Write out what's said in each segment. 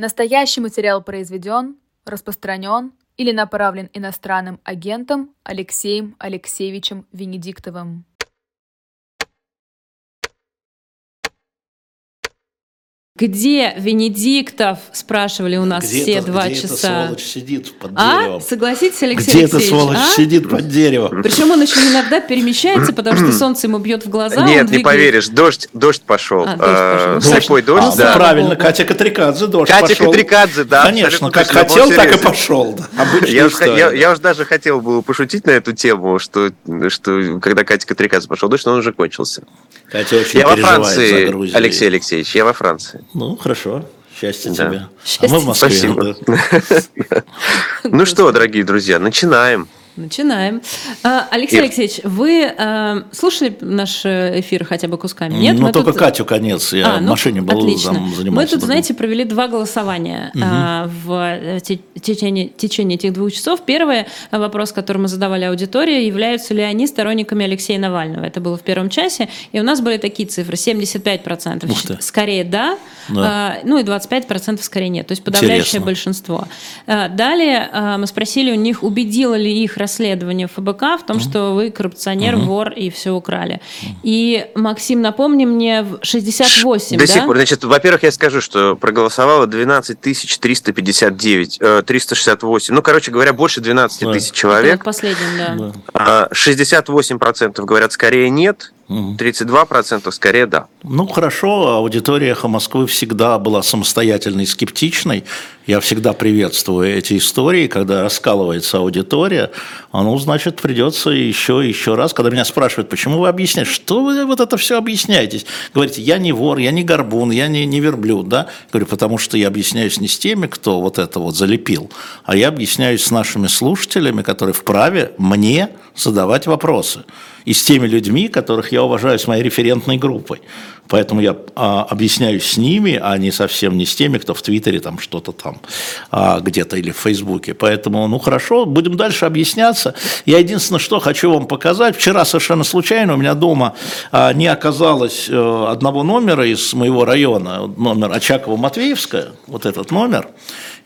Настоящий материал произведен, распространен или направлен иностранным агентом Алексеем Алексеевичем Венедиктовым. Где Венедиктов, спрашивали у нас где все это, два где часа. Эта сволочь сидит под а? деревом. Согласитесь, Алексей Где Алексеевич? эта сволочь а? сидит под деревом? Причем он еще иногда перемещается, потому что солнце ему бьет в глаза. Нет, не поверишь, дождь, дождь пошел. А, дождь пошел. Э, Дождь. Слепой дождь, А, да. Правильно. Катя Катрикадзе, дождь Катя пошел. Катрикадзе, да. Конечно, как точно. хотел, так и пошел. да. Я я, я уж даже хотел было пошутить на эту тему, что, что когда Катя Катрикадзе пошел дождь, но он уже кончился. Катя очень Я во Франции. Алексей Алексеевич, я во Франции. Ну, хорошо. Счастья Да. тебе. Счастья а мы в Москве. Спасибо. да. Ну что, дорогие друзья, начинаем. Начинаем. А, Алексей Ир. Алексеевич, вы э, слушали наш э, эфир хотя бы кусками? Нет? Ну, Мы только тут- Катю конец. Я А, в ну, машине был, отлично. там Мы занимался. тут, другим. знаете, провели два голосования а, в э, те- течение, течение этих двух часов. Первый э, вопрос, который мы задавали аудитории, являются ли они сторонниками Алексея Навального. Это было в первом часе. И у нас были такие цифры. 75% Ух ты. скорее да, Да. а, ну и 25% скорее нет. То есть подавляющее Интересно. большинство. А, Далее а, мы спросили у них, убедило ли их расследование ФБК в том, что вы коррупционер, вор и все украли. И, Максим, напомни мне, в 68, До да? сих пор. Значит, во-первых, я скажу, что проголосовало 12 359, э, 368. Ну, короче говоря, больше 12 Да. тысяч Это человек. вот последним, да. Да. А 68% говорят скорее нет. 32% скорее да. Ну, хорошо, аудитория «Эхо Москвы» всегда была самостоятельной и скептичной. Я всегда приветствую эти истории, когда раскалывается аудитория. А ну, значит, придется еще и еще раз, когда меня спрашивают, почему вы объясняете, что вы вот это все объясняетесь? Говорите, я не вор, я не горбун, я не, не верблюд, да? Говорю, потому что я объясняюсь не с теми, кто вот это вот залепил, а я объясняюсь с нашими слушателями, которые вправе мне задавать вопросы. И с теми людьми, которых я уважаю, с моей референтной группой. Поэтому я а, объясняюсь с ними, а не совсем не с теми, кто в Твиттере там что-то там а, где-то или в Фейсбуке. Поэтому, ну хорошо, будем дальше объясняться. Я единственное, что хочу вам показать. Вчера совершенно случайно у меня дома а, не оказалось э, одного номера из моего района, номер Очаково-Матвеевская, вот этот номер.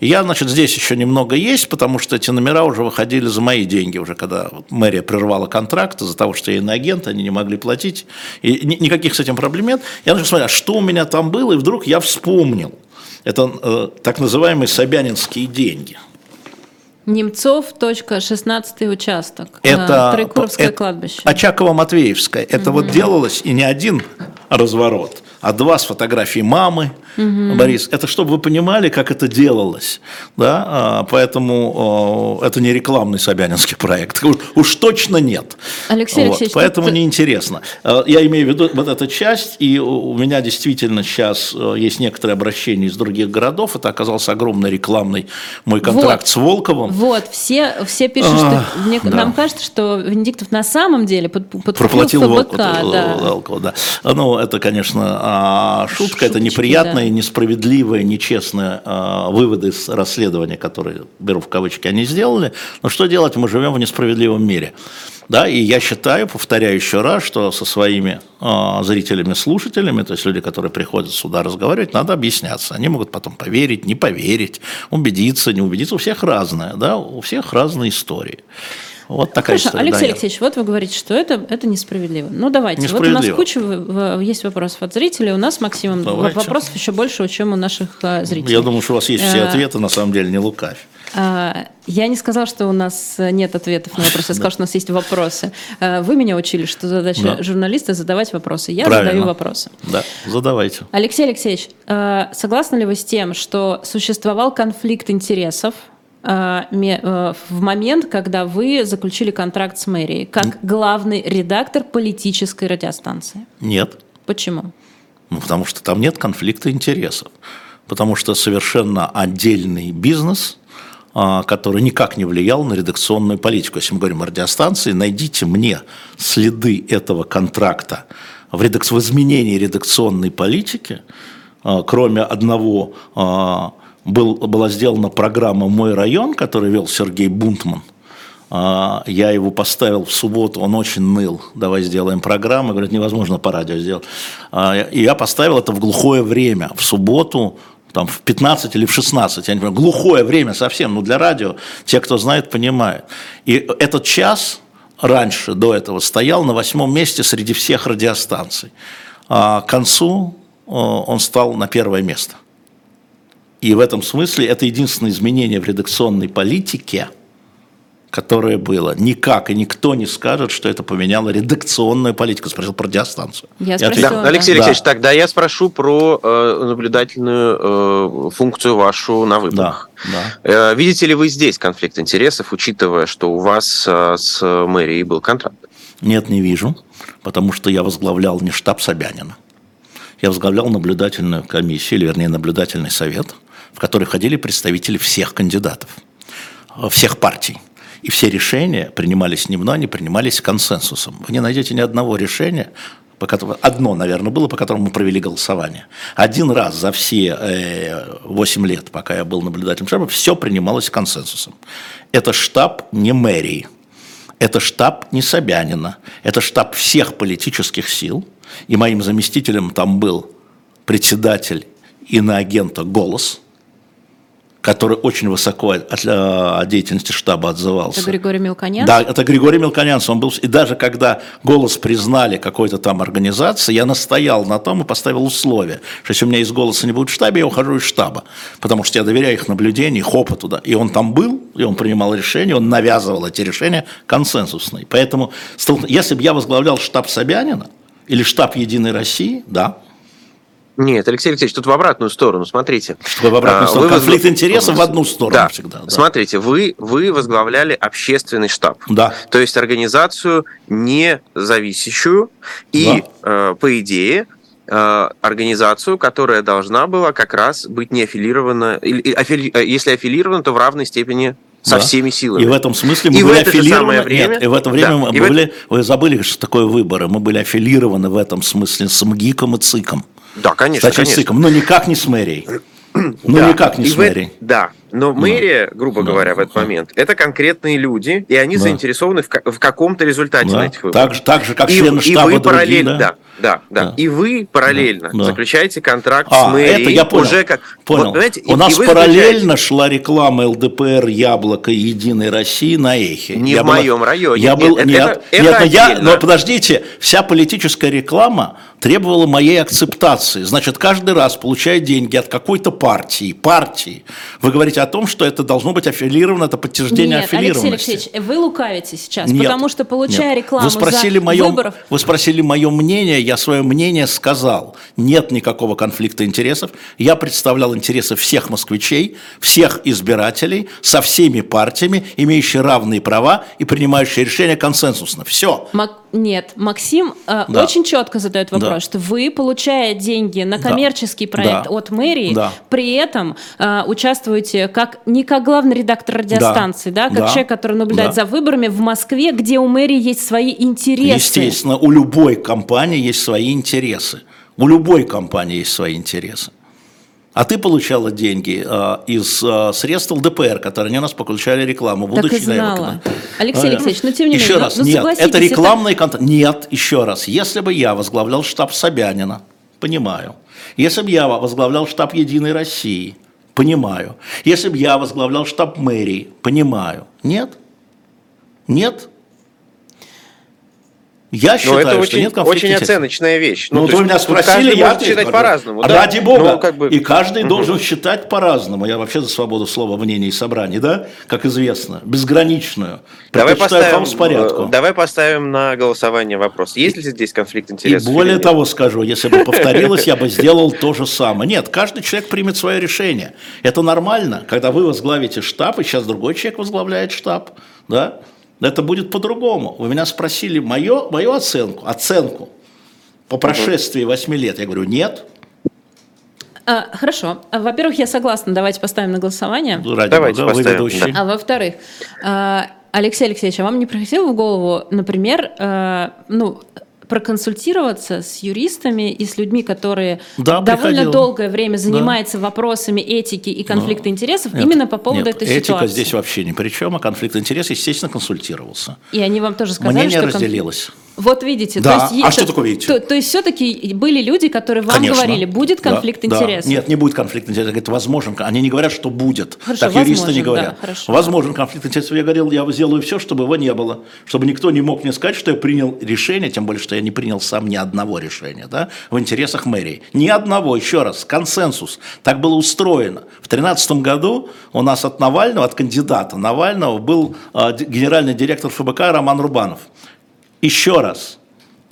Я, значит, здесь еще немного есть, потому что эти номера уже выходили за мои деньги, уже когда мэрия прервала контракт из-за того, что я иноагент, они не могли платить. И ни- никаких с этим проблем нет. Я начал смотреть, а что у меня там было, и вдруг я вспомнил. Это э, так называемые собянинские деньги. Немцов, точка, 16 участок. Это, А, Троекуровское это кладбище. Очаково-Матвеевская. Это вот делалось и не один разворот, а два с фотографией мамы, Борис. Это чтобы вы понимали, как это делалось. Да? А, Поэтому э, это не рекламный Собянинский проект. Уж, точно нет. Алексей Вот, Алексеевич, Поэтому тут- неинтересно. Э, Я имею в виду вот эту часть, и у меня действительно сейчас э, есть некоторые обращения из других городов. Это оказался огромный рекламный мой контракт Вот. с Волковым. Вот, все, все пишут, А, что мне- да. нам кажется, что Венедиктов на самом деле под, подкупил Проплатил ФБК, Волкову, да. Волкову, да. Ну, это, конечно, а, шутка, это неприятные, да. несправедливые, нечестные а, выводы из расследования, которые, беру в кавычки, они сделали. Но что делать, мы живем в несправедливом мире. Да, и я считаю, повторяю еще раз, что со своими а, зрителями, слушателями, то есть люди, которые приходят сюда разговаривать, надо объясняться. Они могут потом поверить, не поверить, убедиться, не убедиться. У всех разное, да, у всех разные истории. Вот такая Хорошо, история. Алексей да, Алексеевич, вот вы говорите, что это, это несправедливо. Ну, давайте. Вот у нас Несправедливо. куча в- в- есть вопросов от зрителей. У нас с Максимом Давайте. вопросов еще больше, чем у наших э, зрителей. Я думаю, что у вас есть все Э, ответы, на самом деле, не лукавь. А, Я не сказала, что у нас э, нет ответов на вопросы, я сказала, что у нас есть вопросы. А, Вы меня учили, что задача Да. журналиста задавать вопросы. Я Правильно. задаю вопросы. Да, задавайте. Алексей Алексеевич, э, согласны ли вы с тем, что существовал конфликт интересов э, э, в момент, когда вы заключили контракт с мэрией, как главный редактор политической радиостанции? Нет. Почему? Ну, потому что там нет конфликта интересов. Потому что совершенно отдельный бизнес, а, который никак не влиял на редакционную политику. Если мы говорим о радиостанции, найдите мне следы этого контракта в, редак... в изменении редакционной политики, а, кроме одного, а, был, была сделана программа «Мой район», которую вел Сергей Бунтман, а, Я его поставил в субботу, он очень ныл. Давай сделаем программу. Говорит, невозможно по радио сделать. А, И я поставил это в глухое время, в субботу, там в 15 или в 16, я не понимаю, глухое время совсем, ну для радио, те, кто знает, понимают. И этот час раньше, до этого, стоял на восьмом месте среди всех радиостанций. А к концу он стал на первое место. И в этом смысле это единственное изменение в редакционной политике – которое было. Никак и никто не скажет, что это поменяло редакционную политику. Спросил про радиостанцию. Я спросила, да. Алексей Алексеевич, да. тогда я спрошу про э, наблюдательную э, функцию вашу на выборах. Да, да. Э, видите ли вы здесь конфликт интересов, учитывая, что у вас э, с мэрией был контракт? Нет, не вижу, потому что я возглавлял не штаб Собянина. Я возглавлял наблюдательную комиссию, или вернее наблюдательный совет, в который ходили представители всех кандидатов, э, всех партий. И все решения принимались не мной, они принимались консенсусом. Вы не найдете ни одного решения, по которому, одно, наверное, было, по которому мы провели голосование. Один раз за все э, 8 лет, пока я был наблюдателем штаба, все принималось консенсусом. Это штаб не мэрии, это штаб не Собянина, это штаб всех политических сил. И моим заместителем там был председатель иноагента «Голос», который очень высоко от, о деятельности штаба отзывался. Это Григорий Мелконян? Да, это Григорий Мелконян. Он был, и даже когда «Голос» признали какой-то там организации, я настоял на том и поставил условие, что если у меня из «Голоса» не будет в штабе, я ухожу из штаба, потому что я доверяю их наблюдению, их опыту. Да. И он там был, и он принимал решения, он навязывал эти решения консенсусные. Поэтому, если бы я возглавлял штаб Собянина или штаб «Единой России», да, нет, Алексей Алексеевич, тут в обратную сторону, смотрите. Что в обратную а, сторону? Вы Конфликт воз... интересов в одну сторону да. всегда. Да. Смотрите, вы, вы возглавляли общественный штаб. Да. То есть организацию не зависящую и, да. э, по идее, э, организацию, которая должна была как раз быть не аффилирована, или, аффили, э, если аффилирована, то в равной степени со да. всеми силами. И в этом смысле мы и были аффилированы. Время... Нет, и в это время да. мы и были. Это... Вы забыли, что такое выборы. Мы были аффилированы в этом смысле с МГИКом и ЦИКом. Да, конечно. С ЦИКом, но никак не с мэрией. Ну, да. никак не и с мэрией. Да, но мэрия, да. грубо да. говоря, в этот да. момент, это конкретные люди, и они да. заинтересованы в, в каком-то результате да. на этих выборах. Так же, так же как и, члены штаба и вы параллельно, да? Да, да, да. И вы параллельно да. заключаете контракт а, с мэрией. это я понял. Уже как... Понял. Вот, понимаете, У и, нас и параллельно заключаете... шла реклама ЛДПР, Яблоко Единой России на Эхе. Не я в была... моем районе. Я был... Нет, нет, это, нет это но, я... но подождите, вся политическая реклама требовала моей акцептации. Значит, каждый раз, получая деньги от какой-то партии, партии, вы говорите о том, что это должно быть аффилировано, это подтверждение Нет, аффилированности. Алексей Алексеевич, вы лукавите сейчас, Нет, потому что, получая нет. рекламу вы спросили за мое, выборов... Вы спросили мое мнение, я свое мнение сказал. Нет никакого конфликта интересов. Я представлял интересы всех москвичей, всех избирателей, со всеми партиями, имеющие равные права и принимающие решения консенсусно. Все. Мак... Нет, Максим э, да. очень четко задает вопрос, да. что вы, получая деньги на коммерческий да. проект да. от мэрии, да. при этом э, участвуете как не как главный редактор радиостанции, да, да как да. человек, который наблюдает да. за выборами в Москве, где у мэрии есть свои интересы. Естественно, у любой компании есть свои интересы. У любой компании есть свои интересы. А ты получала деньги э, из э, средств ЛДПР, которые они у нас получали рекламу, будучи так и знала. Алексей Алексеевич, но ну, тем не еще менее, раз, ну, нет, это рекламный это... контент. Нет, еще раз, если бы я возглавлял штаб Собянина, понимаю. Если бы я возглавлял штаб Единой России, понимаю. Если бы я возглавлял штаб мэрии, понимаю. Нет? Нет? Я считаю, это что очень, нет конфликта очень оценочная вещь. Ну, ну вы меня спросили, я может считать по-разному. Да? Ради бога. Ну, как бы... И каждый угу. должен считать по-разному. Я вообще за свободу слова, мнений и собраний, да? Как известно, безграничную. Давай поставим, с порядку. давай поставим на голосование вопрос. Есть ли здесь конфликт интересов? И более того скажу, если бы повторилось, я бы сделал то же самое. Нет, каждый человек примет свое решение. Это нормально, когда вы возглавите штаб, и сейчас другой человек возглавляет штаб, да? Это будет по-другому. Вы меня спросили мою, мою оценку, оценку по прошествии 8 лет. Я говорю, нет. А, хорошо. Во-первых, я согласна. Давайте поставим на голосование. Ну, ради Давайте бога, поставим. Да. А во-вторых, а, Алексей Алексеевич, а вам не приходило в голову, например, а, ну, проконсультироваться с юристами и с людьми, которые да, довольно приходил. долгое время занимаются да. вопросами этики и конфликта Но, интересов нет, именно по поводу нет, этой этика ситуации. Этика здесь вообще ни при чем, а конфликт интересов, естественно, консультировался. И они вам тоже сказали, Мнение что... разделилось. Вот видите, Да. то есть, А что такое видите? То, то есть все-таки были люди, которые вам Конечно. говорили, будет Да, конфликт да. интересов. Нет, не будет конфликт интересов. Это возможен. Они не говорят, что будет. Хорошо, так юристы возможен, не да, говорят. хорошо. Возможен конфликт интересов. Я говорил, я сделаю все, чтобы его не было. Чтобы никто не мог мне сказать, что я принял решение, тем более, что я не принял сам ни одного решения да, в интересах мэрии. Ни одного, еще раз, консенсус. Так было устроено. В 2013 году у нас от Навального, от кандидата Навального был д- генеральный директор ФБК Роман Рубанов. Еще раз,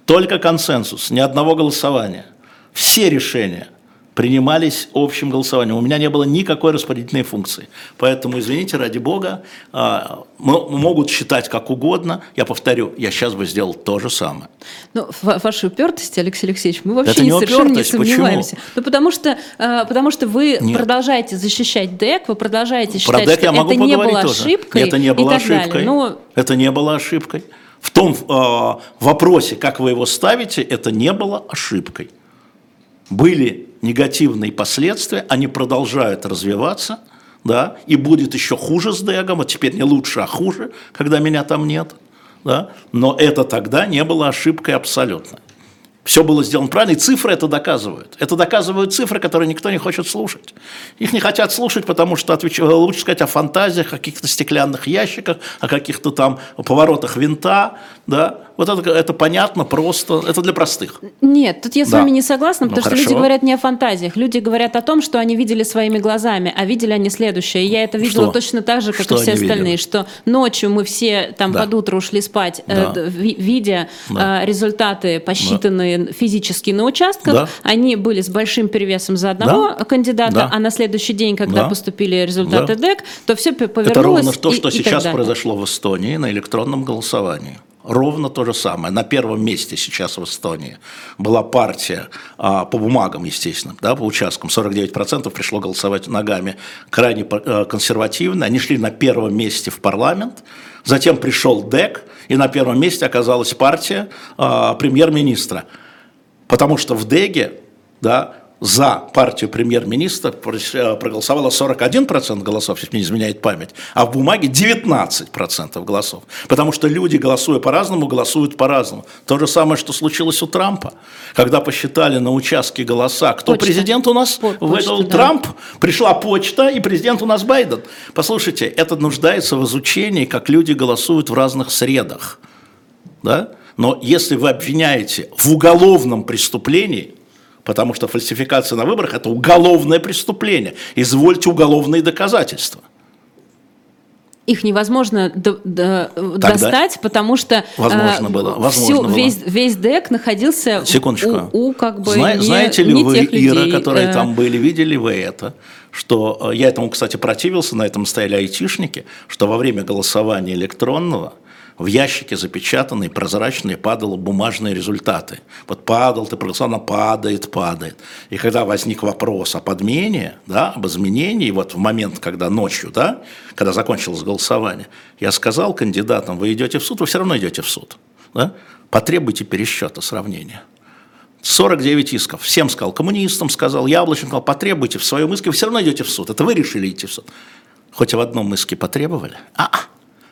только консенсус, ни одного голосования. Все решения принимались общим голосованием. У меня не было никакой распорядительной функции. Поэтому, извините, ради бога, а, могут считать как угодно. Я повторю, я сейчас бы сделал то же самое. Ну, в вашей упертости, Алексей Алексеевич, мы вообще Это не, совершенно не упертость. Почему? сомневаемся. Ну, потому что, э, потому что вы Нет. продолжаете защищать ДЭК, вы продолжаете Про считать, ДЭК что я могу это не было тоже. ошибкой Это не было ошибкой. Ну, Это не было ошибкой. В том э, вопросе, как вы его ставите, это не было ошибкой. Были негативные последствия, они продолжают развиваться, да, и будет еще хуже с Дэгом, вот теперь не лучше, а хуже, когда меня там нет, да, но это тогда не было ошибкой абсолютно. Все было сделано правильно, и цифры это доказывают. Это доказывают цифры, которые никто не хочет слушать. Их не хотят слушать, потому что отвеч... лучше сказать о фантазиях, о каких-то стеклянных ящиках, о каких-то там поворотах винта. Да? Вот это, это понятно, просто, это для простых. Нет, тут я с Да. вами не согласна, Ну, потому что хорошо. люди говорят не о фантазиях. Люди говорят о том, что они видели своими глазами, а видели они следующее. И я это видела Что? точно так же, как Что и все они видели? остальные, что ночью мы все там Да. под утро ушли спать, э, Да. ви- видя Да. э, результаты, посчитанные физически на участках. Да. Они были с большим перевесом за одного Да. кандидата, Да. а на следующий день, когда Да. поступили результаты Да. ДЭК, то все повернулось. Это ровно то, и- что и сейчас произошло в Эстонии на электронном голосовании. Ровно то же самое. На первом месте сейчас в Эстонии была партия а, по бумагам, естественно, да, по участкам. 49% пришло голосовать ногами крайне э, консервативно. Они шли на первом месте в парламент. Затем пришел ДЭК, и на первом месте оказалась партия а, премьер-министра. Потому что в Деге да, за партию премьер-министра э, проголосовало 41% голосов, если мне не изменяет память, а в бумаге 19% голосов. Потому что люди, голосуя по-разному, голосуют по-разному. То же самое, что случилось у Трампа. Когда посчитали на участке голоса, кто Почта. президент у нас? По- Выдал да. Трамп, пришла почта, и президент у нас Байден. Послушайте, это нуждается в изучении, как люди голосуют в разных средах да? Но если вы обвиняете в уголовном преступлении, потому что фальсификация на выборах – это уголовное преступление, извольте уголовные доказательства. Их невозможно д- д- достать, потому что Возможно э, было, возможно всю- было. Весь, весь дек находился Секундочку. у, у как бы Зна- не- Знаете ли не вы, тех Ира, людей, которые э, там были, видели вы это? Что э, я этому, кстати, противился, на этом стояли айтишники, что во время голосования электронного в ящике запечатанные, прозрачные, падали бумажные результаты. Вот падал, ты проголосовал, она падает, падает. И когда возник вопрос о подмене, да, об изменении, вот в момент, когда ночью, да, когда закончилось голосование, я сказал кандидатам, вы идете в суд, вы все равно идете в суд. Да? Потребуйте пересчета, сравнения. 49 исков. Всем сказал, коммунистам сказал, Яблочным сказал, потребуйте в своем иске, вы все равно идете в суд. Это вы решили идти в суд. Хоть в одном иске потребовали. А,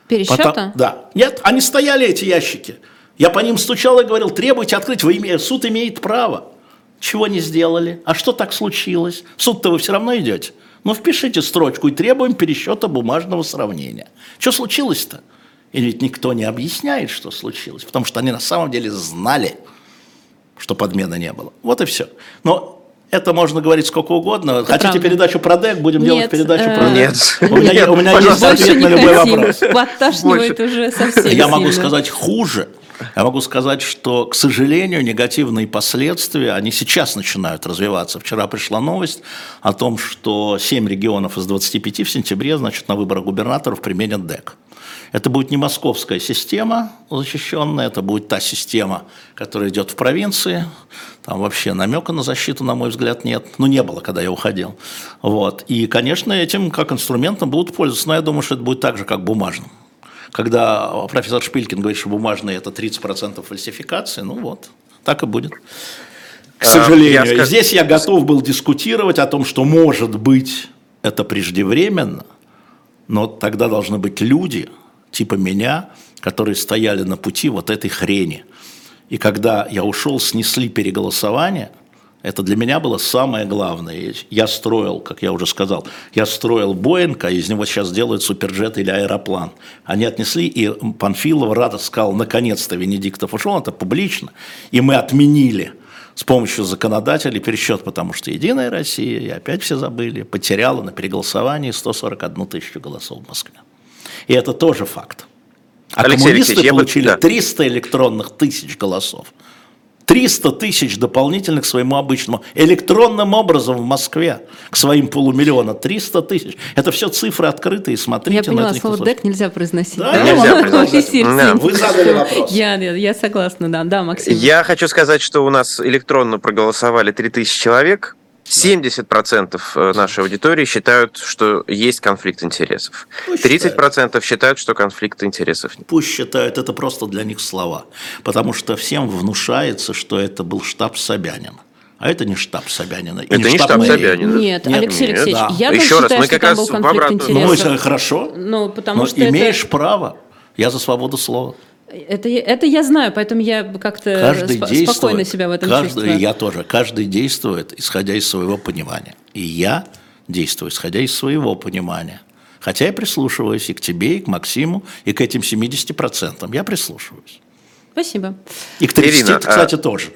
пересчета. потом- да. Нет, они стояли, эти ящики. Я по ним стучал и говорил, требуйте открыть, вы име- суд имеет право. Чего не сделали? А что так случилось? Суд-то вы все равно идете. Ну, впишите строчку и требуем пересчета бумажного сравнения. Что случилось-то? И ведь никто не объясняет, что случилось, потому что они на самом деле знали, что подмены не было. Вот и все. Но это можно говорить сколько угодно. Хотите правда. передачу про ДЭК? Будем Нет, делать передачу э, про Нет. ДЭК. У меня, Нет, у меня есть ответ на любой вопрос. Подташнивает уже совсем Я могу сказать хуже. Я могу сказать, что, к сожалению, негативные последствия, они сейчас начинают развиваться. Вчера пришла новость о том, что 7 регионов из 25 в сентябре, значит, на выборах губернаторов применят ДЭК. Это будет не московская система защищенная, это будет та система, которая идет в провинции. Там вообще намека на защиту, на мой взгляд, нет. Ну, не было, когда я уходил. Вот. И, конечно, этим как инструментом будут пользоваться. Но я думаю, что это будет так же, как бумажным. Когда профессор Шпилькин говорит, что бумажные это 30% фальсификации, ну вот, так и будет. К А, сожалению. я И скажу- здесь я готов был дискутировать о том, что может быть это преждевременно, но тогда должны быть люди, типа меня, которые стояли на пути вот этой хрени. И когда я ушел, снесли переголосование, это для меня было самое главное. Я строил, как я уже сказал, я строил Боинг, а из него сейчас делают суперджет или аэроплан. Они отнесли, и Панфилов рад сказал, наконец-то Венедиктов ушел, это публично, и мы отменили с помощью законодателей пересчет, потому что «Единая Россия», и опять все забыли, потеряла на переголосовании 141 тысячу голосов в Москве. И это тоже факт. А Алексей коммунисты Алексеевич, получили бы... 300 электронных тысяч голосов. 300 тысяч дополнительных к своему обычному электронным образом в Москве к своим полумиллиона 300 тысяч. Это все цифры открытые, смотрите. Я поняла, слово ДЭК нельзя произносить. Да, да? нельзя произносить. Да. Вы задали вопрос. Я, я согласна, да, да, Максим. Я хочу сказать, что у нас электронно проголосовали 3000 человек, 70% э, нашей аудитории считают, что есть конфликт интересов. Пусть 30% считают. считают, что конфликт интересов нет. Пусть считают, это просто для них слова. Потому что всем внушается, что это был штаб Собянина. А это не штаб Собянина. Это не, не штаб, штаб Собянина. Нет, нет, Алексей Алексеевич, да. я Еще тоже раз, считаю, мы как раз был конфликт интересов. Ну, хорошо, ну, потому но что имеешь это... право. Я за свободу слова. Это, это я знаю, поэтому я как-то сп- спокойно себя в этом каждый, чувствую. Я тоже. Каждый действует, исходя из своего понимания. И я действую, исходя из своего понимания. Хотя я прислушиваюсь и к тебе, и к Максиму, и к этим 70%. Я прислушиваюсь. Спасибо. И к 30, Ирина, кстати, а... тоже.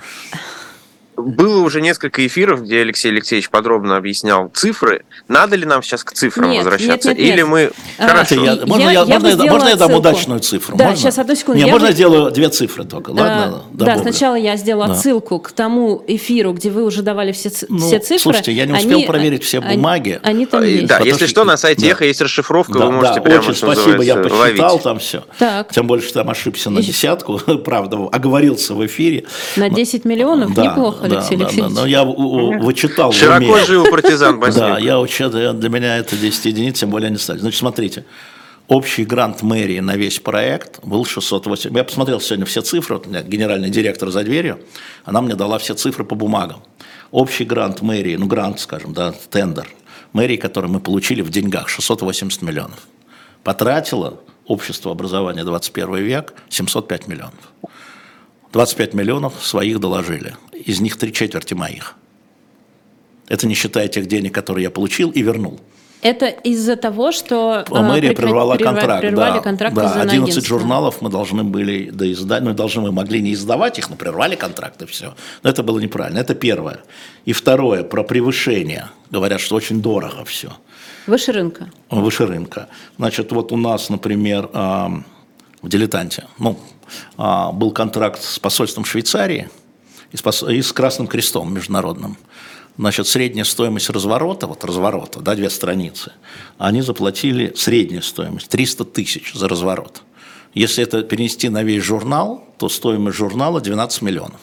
Было уже несколько эфиров, где Алексей Алексеевич подробно объяснял цифры. Надо ли нам сейчас к цифрам нет, возвращаться? Нет, нет, нет. Или мы... А, Хорошо. Я, можно я, я, можно, я, можно я дам удачную цифру? Да, можно? сейчас, одну секунду. Не, я можно бы... я сделаю две цифры только? Ладно? А, да, сначала я сделаю да. отсылку к тому эфиру, где вы уже давали все, ну, все цифры. Слушайте, я не успел они, проверить все бумаги. Они, они там есть. Да, если что, на сайте Эхо есть расшифровка, вы можете прямо, очень спасибо, я посчитал там все. Тем более, что там ошибся на десятку, правда, оговорился в эфире. На 10 миллионов? Неплохо, Алексей Алексеевич я вычитал. Широко жил партизан Да, я учил, для меня это 10 единиц, тем более не стали. Значит, смотрите, общий грант мэрии на весь проект был 608. Я посмотрел сегодня все цифры, вот у меня генеральный директор за дверью, она мне дала все цифры по бумагам. Общий грант мэрии, ну грант, скажем, да, тендер мэрии, который мы получили в деньгах, 680 миллионов. Потратило общество образования 21 век 705 миллионов. 25 миллионов своих доложили. Из них три четверти моих. Это не считая тех денег, которые я получил и вернул. Это из-за того, что а, мэрия прекра... прервала контракт. Прервали да, контракт да, 11 журналов мы должны были доиздать, ну, должны мы могли не издавать их, но прервали контракт и все. Но это было неправильно. Это первое. И второе, про превышение. Говорят, что очень дорого все. Выше рынка. Выше рынка. Значит, вот у нас, например, в «Дилетанте», ну, а, был контракт с посольством Швейцарии и с, и с Красным Крестом международным. Значит, средняя стоимость разворота, вот разворота, да, две страницы, они заплатили среднюю стоимость, 300 тысяч за разворот. Если это перенести на весь журнал, то стоимость журнала 12 миллионов,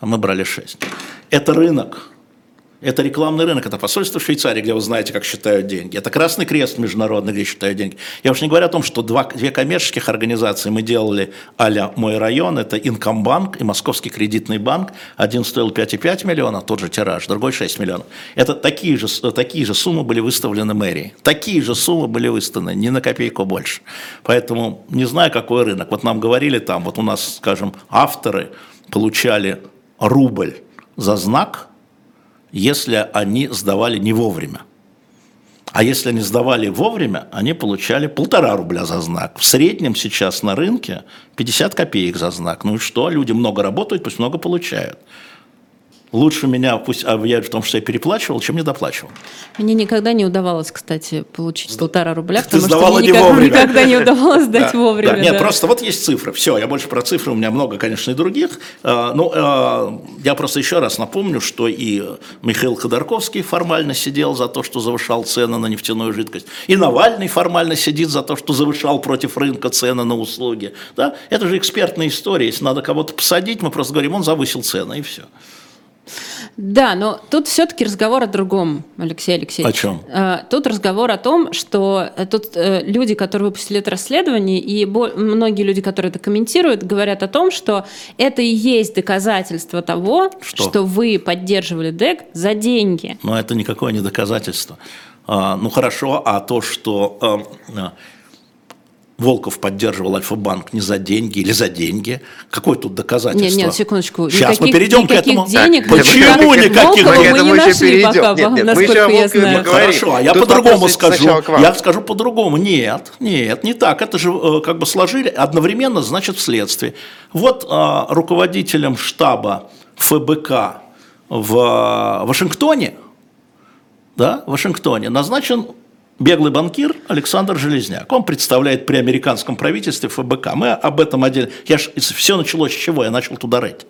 а мы брали 6. Это рынок, это рекламный рынок, это посольство в Швейцарии, где вы знаете, как считают деньги. Это Красный Крест международный, где считают деньги. Я уж не говорю о том, что два, две коммерческих организации мы делали а «Мой район», это Инкомбанк и Московский кредитный банк. Один стоил 5,5 миллионов, тот же тираж, другой 6 миллионов. Это такие же, такие же суммы были выставлены мэрии. Такие же суммы были выставлены, ни на копейку больше. Поэтому не знаю, какой рынок. Вот нам говорили там, вот у нас, скажем, авторы получали рубль за знак – если они сдавали не вовремя. А если они сдавали вовремя, они получали полтора рубля за знак. В среднем сейчас на рынке 50 копеек за знак. Ну и что? Люди много работают, пусть много получают лучше меня пусть обвиняют в том, что я переплачивал, чем не доплачивал. Мне никогда не удавалось, кстати, получить полтора рубля, потому что мне не никогда, никогда не удавалось сдать да, вовремя. Да. Нет, просто вот есть цифры. Все, я больше про цифры, у меня много, конечно, и других. А, ну, а, я просто еще раз напомню, что и Михаил Ходорковский формально сидел за то, что завышал цены на нефтяную жидкость, и Навальный формально сидит за то, что завышал против рынка цены на услуги. Да? Это же экспертная история. Если надо кого-то посадить, мы просто говорим, он завысил цены, и все. Да, но тут все-таки разговор о другом, Алексей Алексеевич. О чем? Э, тут разговор о том, что э, тут э, люди, которые выпустили это расследование, и многие люди, которые это комментируют, говорят о том, что это и есть доказательство того, что, что вы поддерживали ДЭК за деньги. Но это никакое не доказательство. А, ну хорошо, а то, что Волков поддерживал Альфа-банк не за деньги или за деньги. Какое тут доказательство? Нет, нет, секундочку. Сейчас мы перейдем к этому. Денег, так, почему никаких денег? Мы, мы не нашли пока, нет, нет, насколько я знаю. Хорошо, а я по-другому скажу. Я скажу по-другому. Нет, нет, не так. Это же э, как бы сложили одновременно, значит, вследствие. Вот а, руководителем штаба ФБК в э, Вашингтоне, да, в Вашингтоне назначен беглый банкир Александр Железняк. Он представляет при американском правительстве ФБК. Мы об этом отдельно... Я ж, все началось с чего? Я начал туда рыть.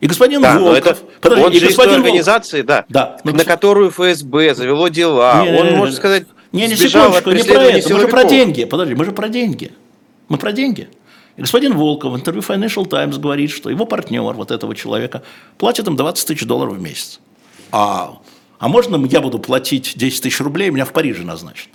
И господин да, Волков... Это, подожди, он и же господин организации, да, да на которую ФСБ завело дела. Не, он, можно сказать, не, не, секундочку, не про это. Мы же про деньги. Подожди, мы же про деньги. Мы про деньги. И господин Волков в интервью Financial Times говорит, что его партнер, вот этого человека, платит им 20 тысяч долларов в месяц. А а можно я буду платить 10 тысяч рублей, меня в Париже назначат?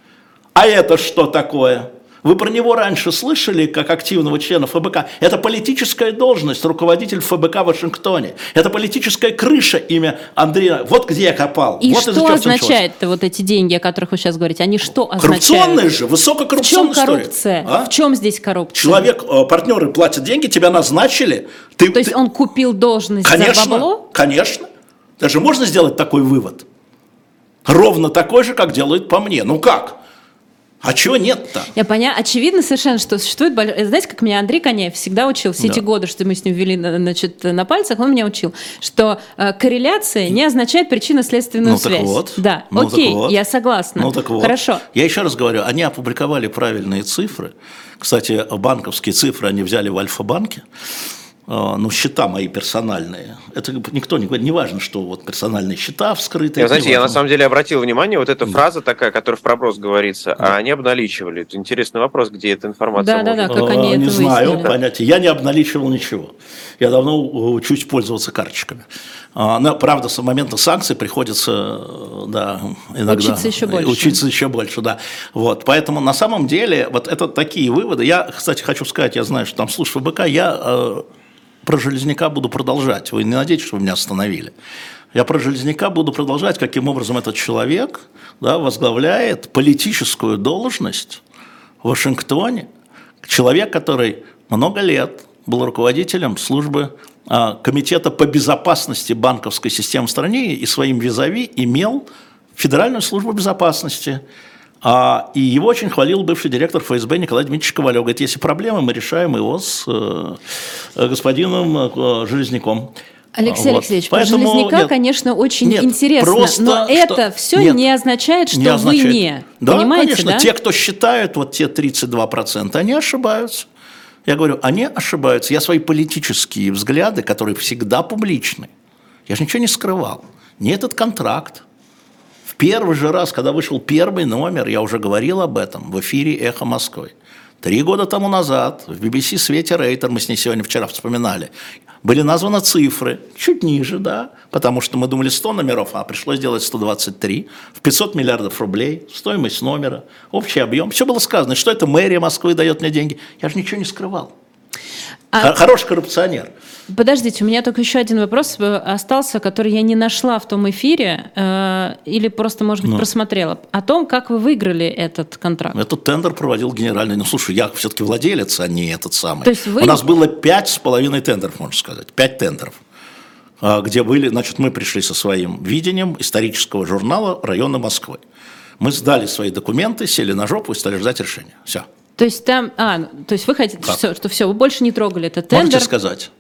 А это что такое? Вы про него раньше слышали, как активного члена ФБК? Это политическая должность, руководитель ФБК в Вашингтоне. Это политическая крыша имя Андрея. Вот где я копал. И вот что означает вот эти деньги, о которых вы сейчас говорите? Они что означают? Коррупционные же, высококоррупционная В чем коррупция? А? В чем здесь коррупция? Человек, э, партнеры платят деньги, тебя назначили. Ты, То есть ты... он купил должность конечно, за бабло? Конечно. Даже можно сделать такой вывод. Ровно такой же, как делают по мне. Ну как? А чего нет-то? Я поняла. Очевидно совершенно, что существует... Знаете, как меня Андрей Коняев всегда учил все да. эти годы, что мы с ним ввели значит, на пальцах, он меня учил, что э, корреляция не означает причинно-следственную ну, связь. Так вот. Да, ну, окей, вот. я согласна. Ну так вот. Хорошо. Я еще раз говорю, они опубликовали правильные цифры. Кстати, банковские цифры они взяли в Альфа-банке. А, ну, счета мои персональные. Это никто не говорит, не важно, что вот персональные счета вскрыты. Я, знаете, я на самом деле обратил внимание, вот эта да. фраза такая, которая в проброс говорится, да. а они обналичивали. Это интересный вопрос, где эта информация Да, да, да, как они а, это Не знаю, выяснили. понятия. Я не обналичивал ничего. Я давно учусь пользоваться карточками. А, но, правда, с момента санкций приходится да, иногда учиться еще больше. Учиться еще больше, да. Вот, поэтому на самом деле вот это такие выводы. Я, кстати, хочу сказать, я знаю, что там слушаю ФБК, я э, про Железняка буду продолжать. Вы не надеетесь, что вы меня остановили. Я про Железняка буду продолжать, каким образом этот человек да, возглавляет политическую должность в Вашингтоне. Человек, который много лет был руководителем службы а, Комитета по безопасности банковской системы в стране и своим визави имел Федеральную службу безопасности. А, и его очень хвалил бывший директор ФСБ Николай Дмитриевич Ковалев. Говорит, если проблемы, мы решаем его с э, господином э, Железняком. Алексей вот. Алексеевич, Поэтому, про Железняка, нет, конечно, очень нет, интересно, просто, но это все нет, не означает, что не означает. вы не. Да, Понимаете, конечно, да? те, кто считают вот те 32%, они ошибаются. Я говорю, они ошибаются. Я свои политические взгляды, которые всегда публичны, я же ничего не скрывал. Не этот контракт, Первый же раз, когда вышел первый номер, я уже говорил об этом в эфире «Эхо Москвы». Три года тому назад в BBC «Свете Рейтер», мы с ней сегодня вчера вспоминали, были названы цифры, чуть ниже, да, потому что мы думали 100 номеров, а пришлось сделать 123, в 500 миллиардов рублей, стоимость номера, общий объем. Все было сказано, что это мэрия Москвы дает мне деньги. Я же ничего не скрывал. А... Хороший коррупционер. Подождите, у меня только еще один вопрос э, остался, который я не нашла в том эфире, э, или просто, может быть, ну. просмотрела. О том, как вы выиграли этот контракт. Этот тендер проводил генеральный. Ну, слушай, я все-таки владелец, а не этот самый. То есть вы... У нас было пять с половиной тендеров, можно сказать. Пять тендеров а, где были, значит, мы пришли со своим видением исторического журнала района Москвы. Мы сдали свои документы, сели на жопу и стали ждать решения. Все. То есть там, а, то есть вы хотите, что, что все, вы больше не трогали этот тендер? Можете сказать,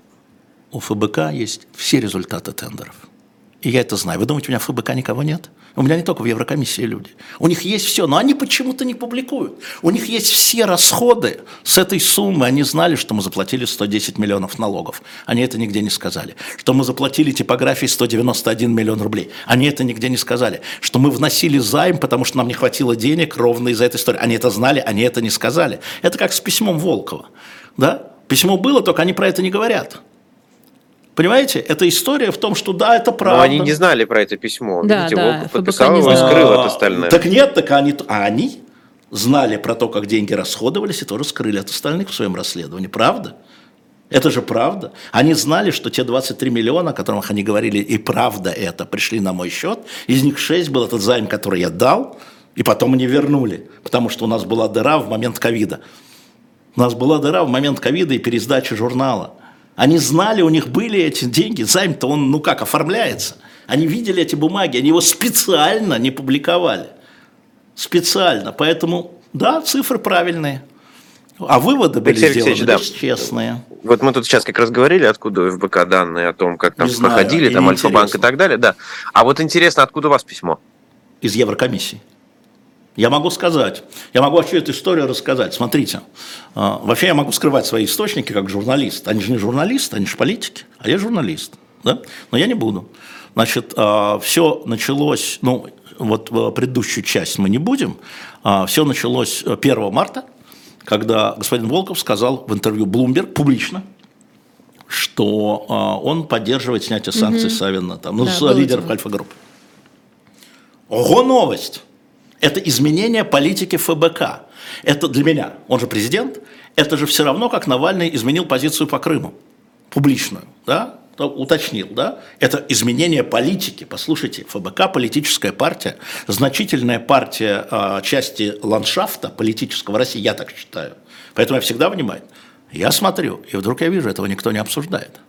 у ФБК есть все результаты тендеров. И я это знаю. Вы думаете, у меня в ФБК никого нет? У меня не только в Еврокомиссии люди. У них есть все, но они почему-то не публикуют. У них есть все расходы с этой суммы. Они знали, что мы заплатили 110 миллионов налогов. Они это нигде не сказали. Что мы заплатили типографии 191 миллион рублей. Они это нигде не сказали. Что мы вносили займ, потому что нам не хватило денег ровно из-за этой истории. Они это знали, они это не сказали. Это как с письмом Волкова. Да? Письмо было, только они про это не говорят. Понимаете, эта история в том, что да, это правда. Но они не знали про это письмо. Да, Видите, да, Волков подписал его и скрыл от остальных. Так нет, так они, а они знали про то, как деньги расходовались, и тоже скрыли от остальных в своем расследовании. Правда? Это же правда. Они знали, что те 23 миллиона, о которых они говорили, и правда это, пришли на мой счет. Из них 6 был этот займ, который я дал, и потом мне вернули, потому что у нас была дыра в момент ковида. У нас была дыра в момент ковида и пересдачи журнала. Они знали, у них были эти деньги, займ-то он, ну как, оформляется. Они видели эти бумаги, они его специально не публиковали. Специально. Поэтому, да, цифры правильные. А выводы были Алексей сделаны Алексеевич, да. бесчестные. Вот мы тут сейчас как раз говорили, откуда у ФБК данные о том, как там Не знаю, проходили, или там Альфа-банк и так далее, да. А вот интересно, откуда у вас письмо? из Еврокомиссии. Я могу сказать, я могу вообще эту историю рассказать. Смотрите, а, вообще я могу скрывать свои источники как журналист. Они же не журналисты, они же политики, а я журналист. Да? Но я не буду. Значит, все началось, ну, вот э, предыдущую часть мы не будем. Все началось э, 1 марта, когда господин Волков сказал в интервью Bloomberg публично, что а, он поддерживает снятие санкций Савина, там, ну, Да, с лидеров. Альфа-группы. Ого, новость! Это изменение политики ФБК. Это для меня, он же президент, это же все равно, как Навальный изменил позицию по Крыму, публичную, да, То уточнил, да, это изменение политики. Послушайте, ФБК политическая партия, значительная партия а, части ландшафта политического России, я так считаю. Поэтому я всегда внимательно. Я смотрю, и вдруг я вижу, этого никто не обсуждает.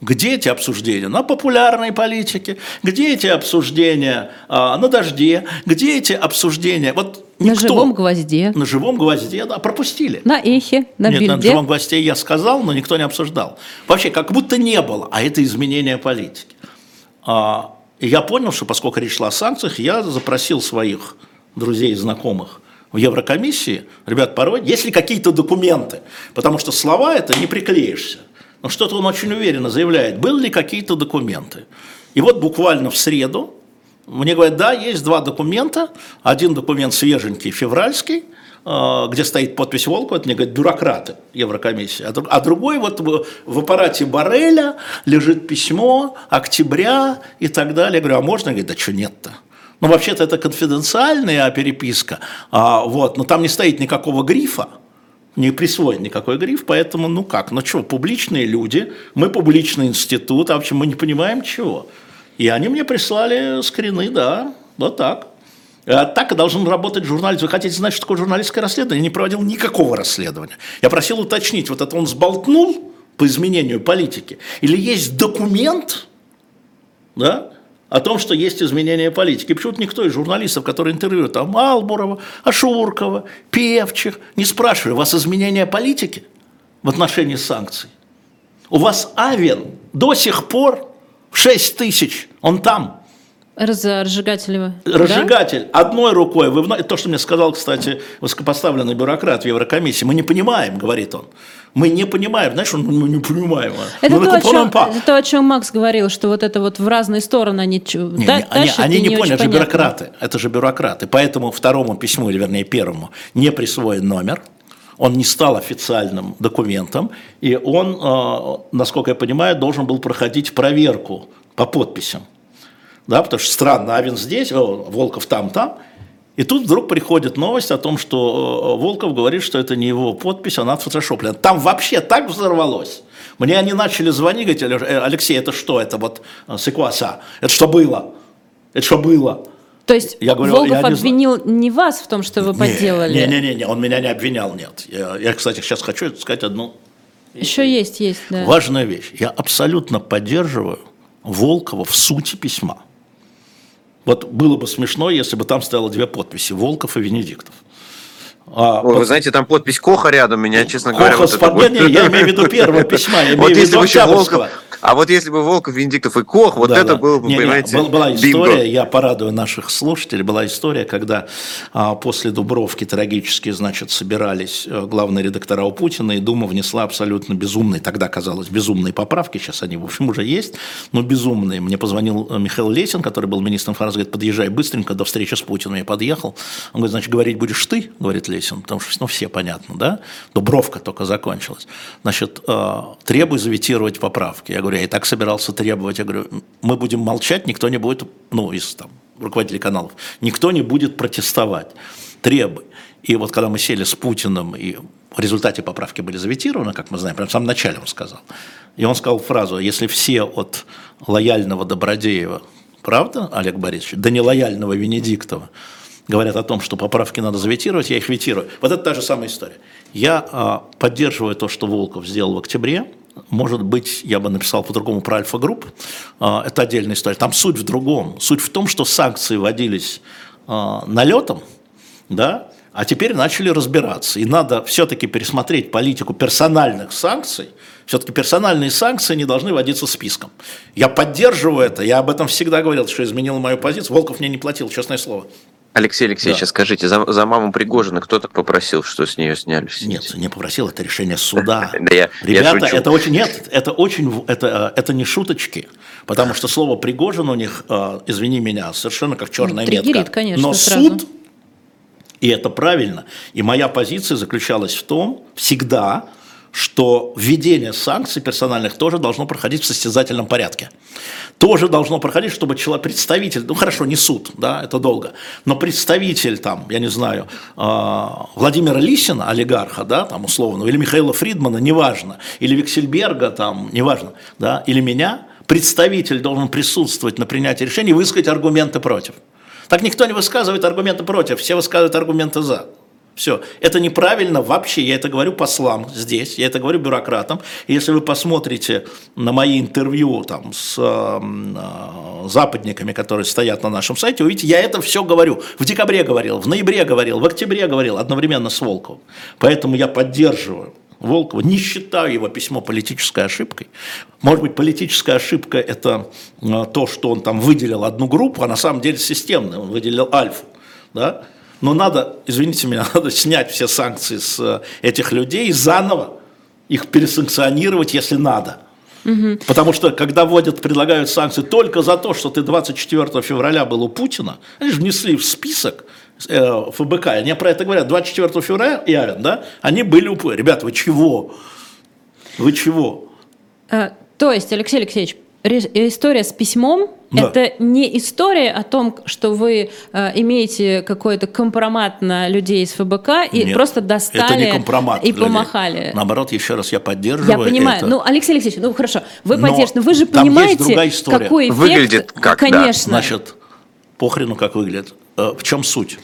Где эти обсуждения? На популярной политике. Где эти обсуждения а, на дожде? Где эти обсуждения? Вот На никто. живом гвозде. На живом гвозде, да, пропустили. На эхе, на Нет, на бильде. живом гвозде я сказал, но никто не обсуждал. Вообще, как будто не было, а это изменение политики. А, и я понял, что поскольку речь шла о санкциях, я запросил своих друзей и знакомых в Еврокомиссии, ребят, порой, есть ли какие-то документы, потому что слова это не приклеишься. Но что-то он очень уверенно заявляет, были ли какие-то документы. И вот буквально в среду мне говорят, да, есть два документа. Один документ свеженький, февральский, э, где стоит подпись Волкова, это мне говорят бюрократы Еврокомиссии. А А другой вот в, в аппарате Барреля лежит письмо октября и так далее. Я говорю, а можно? Говорит, да что нет-то? Ну, вообще-то это конфиденциальная переписка, а, вот, но там не стоит никакого грифа, не присвоен никакой гриф, поэтому, ну как, ну что, публичные люди, мы публичный институт, а вообще мы не понимаем чего. И они мне прислали скрины, да, вот так. А Так и должен работать журналист. Вы хотите знать, что такое журналистское расследование? Я не проводил никакого расследования. Я просил уточнить, вот это он сболтнул по изменению политики? Или есть документ, да, о том, что есть изменение политики. Почему-то никто из журналистов, которые интервьюируют там Албурова, Ашуркова, Певчих, не спрашивали, у вас изменение политики в отношении санкций? У вас Авен до сих пор 6 тысяч, он там, Раз- Разжигателева. Да? разжигатель одной рукой, вы, то, что мне сказал, кстати, высокопоставленный бюрократ в Еврокомиссии, мы не понимаем, говорит он, мы не понимаем, знаешь, он, мы не понимаем. Это Мы то, не о чем, это то, о чем Макс говорил, что вот это вот в разные стороны они Не, та- не, они, они не, очень поняли, это же бюрократы. Это же бюрократы. Поэтому второму письму, или вернее первому, не присвоен номер. Он не стал официальным документом. И он, э, насколько я понимаю, должен был проходить проверку по подписям. Да, потому что странно, Авен здесь, о, Волков там, там. И тут вдруг приходит новость о том, что э, Волков говорит, что это не его подпись, она отфотошоплена. Там вообще так взорвалось. Мне они начали звонить, говорить, «Алё- э, Алексей, это что, это вот э, секваса, это что было? Это что было? То есть Я говорю, Волков я не обвинил не вас в том, что вы подделали? Не-не-не, он меня не обвинял, нет. Я, я, кстати, сейчас хочу сказать одну Еще есть, есть, да. важная вещь. Я абсолютно поддерживаю Волкова в сути письма. Вот было бы смешно, если бы там стояло две подписи – Волков и Венедиктов. А, Ой, вот Вы знаете, там подпись Коха рядом меня, честно говоря. Коха вот это вот- подменой, я имею в виду первого письма, я имею Вот в виду Октябрьского. Волков, а вот если бы Волков, Венедиктов и Кох, вот Да, это да. было бы, Не, не, понимаете, был- была бинго. история, я порадую наших слушателей, была история, когда а, после Дубровки трагически, значит, собирались э, главные редактора у Путина, и Дума внесла абсолютно безумные, тогда казалось, безумные поправки, сейчас они, в общем, уже есть, но безумные. Мне позвонил э, Михаил Лесин, который был министром финансов, говорит, подъезжай быстренько до встречи с Путиным. Я подъехал, он говорит, значит, говорить будешь ты, говорит Лесин, потому что, ну, все понятно, да? Дубровка только закончилась. Значит, э, требуй заветировать поправки. Я говорю, я и так собирался требовать. Я говорю, мы будем молчать, никто не будет, ну, из там, руководителей каналов, никто не будет протестовать. Требуй. И вот когда мы сели с Путиным, и в результате поправки были заветированы, как мы знаем, прямо в самом начале он сказал. И он сказал фразу, если все от лояльного Добродеева, правда, Олег Борисович, до нелояльного Венедиктова, говорят о том, что поправки надо заветировать, я их ветирую. Вот это та же самая история. Я а, поддерживаю то, что Волков сделал в октябре. Может быть, я бы написал по-другому про Альфа-групп. А, это отдельная история. Там суть в другом. Суть в том, что санкции вводились а, налетом, да, а теперь начали разбираться. И надо все-таки пересмотреть политику персональных санкций. Все-таки персональные санкции не должны вводиться списком. Я поддерживаю это, я об этом всегда говорил, что изменил мою позицию. Волков мне не платил, честное слово. Алексей Алексеевич, да. скажите, за, за маму Пригожина кто так попросил, что с нее сняли? Нет, не попросил, это решение суда. Ребята, это очень нет, это очень, это это не шуточки, потому что слово Пригожин у них, э, извини меня, совершенно как черная метка. конечно, Но суд и это правильно. И моя позиция заключалась в том, всегда, что введение санкций персональных тоже должно проходить в состязательном порядке. Тоже должно проходить, чтобы человек, представитель, ну хорошо, не суд, да, это долго, но представитель там, я не знаю, а, Владимира Лисина, олигарха, да, там условно, или Михаила Фридмана, неважно, или Виксельберга, там, неважно, да, или меня, представитель должен присутствовать на принятии решений и высказать аргументы против. Так никто не высказывает аргументы против, все высказывают аргументы за. Все. Это неправильно вообще. Я это говорю послам здесь, я это говорю бюрократам. если вы посмотрите на мои интервью там, с э, западниками, которые стоят на нашем сайте, увидите, я это все говорю. В декабре говорил, в ноябре говорил, в октябре говорил, одновременно с Волковым. Поэтому я поддерживаю Волкова, не считаю его письмо политической ошибкой. Может быть, политическая ошибка – это то, что он там выделил одну группу, а на самом деле системная, он выделил альфу. Да? Но надо, извините меня, надо снять все санкции с э, этих людей и заново их пересанкционировать, если надо. Угу. Потому что, когда вводят, предлагают санкции только за то, что ты 24 февраля был у Путина, они же внесли в список э, ФБК, они про это говорят, 24 февраля, Ярин, да, они были у Путина. Ребята, вы чего? Вы чего? А, то есть, Алексей Алексеевич, история с письмом да. Это не история о том, что вы э, имеете какой-то компромат на людей из ФБК и Нет, просто достали это не компромат и помахали. Людей. Наоборот, еще раз я поддерживаю. Я понимаю. Это. Ну, Алексей Алексеевич, ну хорошо, вы поддержите, но вы же понимаете, какой эффект. Выглядит как, конечно. Да. Значит, похрену, как выглядит. Э, в чем суть?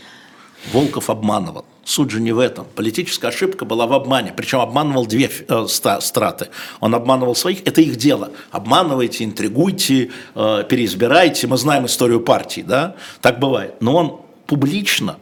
Волков обманывал. Суть же не в этом. Политическая ошибка была в обмане. Причем обманывал две э, страты. Он обманывал своих. Это их дело. Обманывайте, интригуйте, э, переизбирайте. Мы знаем историю партии. Да? Так бывает. Но он публично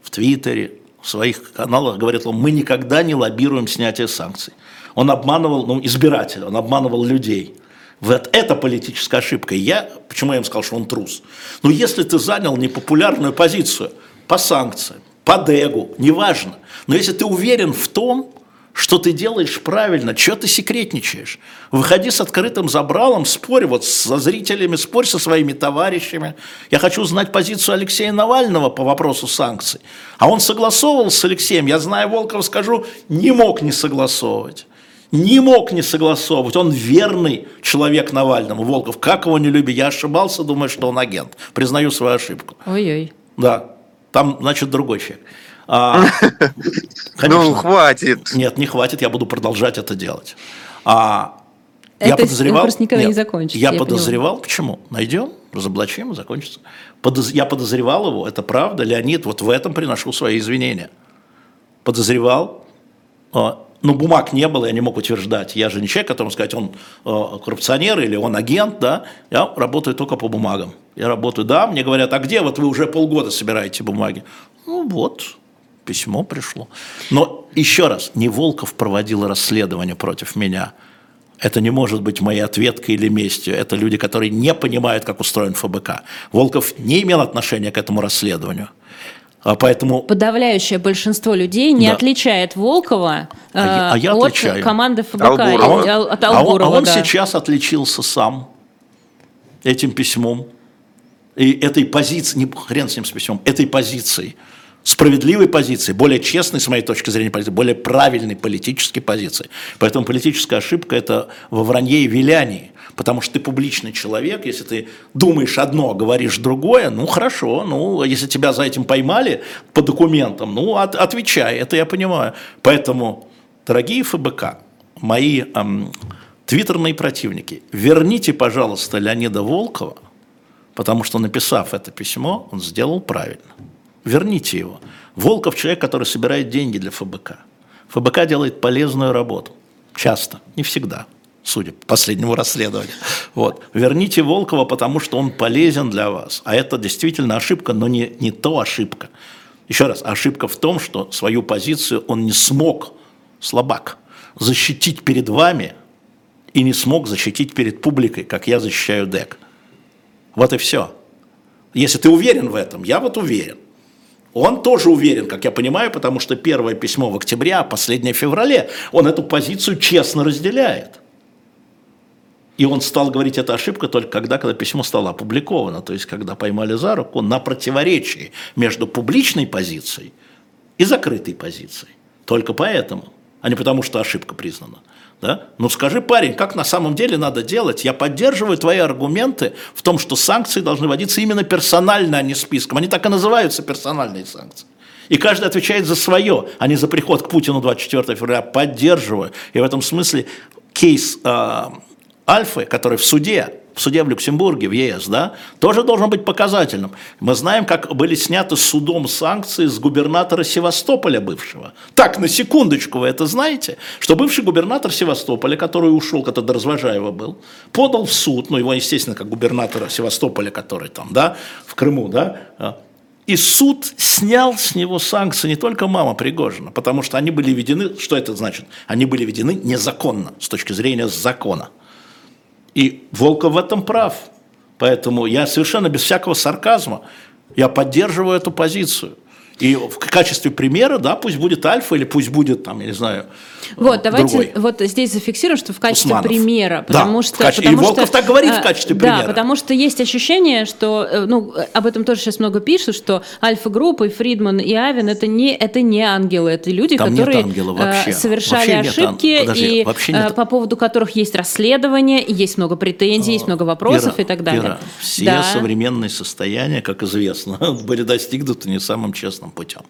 в Твиттере, в своих каналах говорит, мы никогда не лоббируем снятие санкций. Он обманывал ну, избирателя, он обманывал людей. Вот это политическая ошибка. И я, почему я им сказал, что он трус? Ну, если ты занял непопулярную позицию по санкциям, по дегу, неважно. Но если ты уверен в том, что ты делаешь правильно, что ты секретничаешь? Выходи с открытым забралом, спорь вот со зрителями, спорь со своими товарищами. Я хочу узнать позицию Алексея Навального по вопросу санкций. А он согласовывал с Алексеем, я знаю Волков, скажу, не мог не согласовывать. Не мог не согласовывать. Он верный человек Навальному. Волков, как его не люби, я ошибался, думаю, что он агент. Признаю свою ошибку. Ой-ой. Да. Там, значит, другой человек. А, конечно, ну, хватит. Нет, не хватит, я буду продолжать это делать. А, это я подозревал, никогда нет, не закончится. Я, я подозревал, поняла. почему? Найдем, разоблачим закончится. Подоз, я подозревал его, это правда, Леонид, вот в этом приношу свои извинения. Подозревал, а, ну, бумаг не было, я не мог утверждать. Я же не человек, которому сказать, он э, коррупционер или он агент, да. Я работаю только по бумагам. Я работаю, да, мне говорят, а где вот вы уже полгода собираете бумаги? Ну, вот, письмо пришло. Но еще раз, не Волков проводил расследование против меня. Это не может быть моей ответкой или местью. Это люди, которые не понимают, как устроен ФБК. Волков не имел отношения к этому расследованию. А поэтому... Подавляющее большинство людей не да. отличает Волкова а, а я от отличаю. команды ФБК, Албурова. А он, от Албурова. А он, а он да. сейчас отличился сам этим письмом и этой позицией, не хрен с ним с письмом, этой позицией, справедливой позиции, более честной, с моей точки зрения, позиции, более правильной политической позиции. Поэтому политическая ошибка – это во вранье и вилянии потому что ты публичный человек, если ты думаешь одно, говоришь другое, ну хорошо, ну если тебя за этим поймали по документам, ну от, отвечай, это я понимаю. Поэтому, дорогие ФБК, мои эм, твиттерные противники, верните, пожалуйста, Леонида Волкова, потому что написав это письмо, он сделал правильно. верните его. Волков человек, который собирает деньги для ФБК. ФБК делает полезную работу. Часто, не всегда, судя по последнему расследованию. Вот. Верните Волкова, потому что он полезен для вас. А это действительно ошибка, но не, не то ошибка. Еще раз, ошибка в том, что свою позицию он не смог, слабак, защитить перед вами и не смог защитить перед публикой, как я защищаю ДЭК. Вот и все. Если ты уверен в этом, я вот уверен. Он тоже уверен, как я понимаю, потому что первое письмо в октябре, а последнее в феврале. Он эту позицию честно разделяет. И он стал говорить, это ошибка только когда, когда письмо стало опубликовано, то есть когда поймали за руку на противоречии между публичной позицией и закрытой позицией. Только поэтому, а не потому, что ошибка признана. Да? Ну скажи, парень, как на самом деле надо делать? Я поддерживаю твои аргументы в том, что санкции должны вводиться именно персонально, а не списком. Они так и называются персональные санкции. И каждый отвечает за свое, а не за приход к Путину 24 февраля. Поддерживаю. И в этом смысле кейс э, Альфы, который в суде в суде в Люксембурге, в ЕС, да, тоже должен быть показательным. Мы знаем, как были сняты судом санкции с губернатора Севастополя бывшего. Так, на секундочку, вы это знаете, что бывший губернатор Севастополя, который ушел, до Развожаева был, подал в суд, ну его, естественно, как губернатора Севастополя, который там, да, в Крыму, да, а, и суд снял с него санкции не только мама Пригожина, потому что они были введены, что это значит? Они были введены незаконно, с точки зрения закона. И Волков в этом прав. Поэтому я совершенно без всякого сарказма, я поддерживаю эту позицию. И в качестве примера, да, пусть будет Альфа или пусть будет, там, я не знаю, Вот, давайте другой. вот здесь зафиксируем, что в качестве Усманов. примера. Потому да, что, в качестве, потому и Волков что, так говорит в а, качестве да, примера. Да, потому что есть ощущение, что, э, ну, об этом тоже сейчас много пишут, что Альфа-группа и Фридман и Авен это не, это не ангелы, это люди, Там которые вообще. совершали вообще ошибки, нет, подожди, и вообще нет. по поводу которых есть расследование, есть много претензий, есть много вопросов Ира, и так далее. Ира, все да. современные состояния, как известно, были достигнуты не самым честным путем.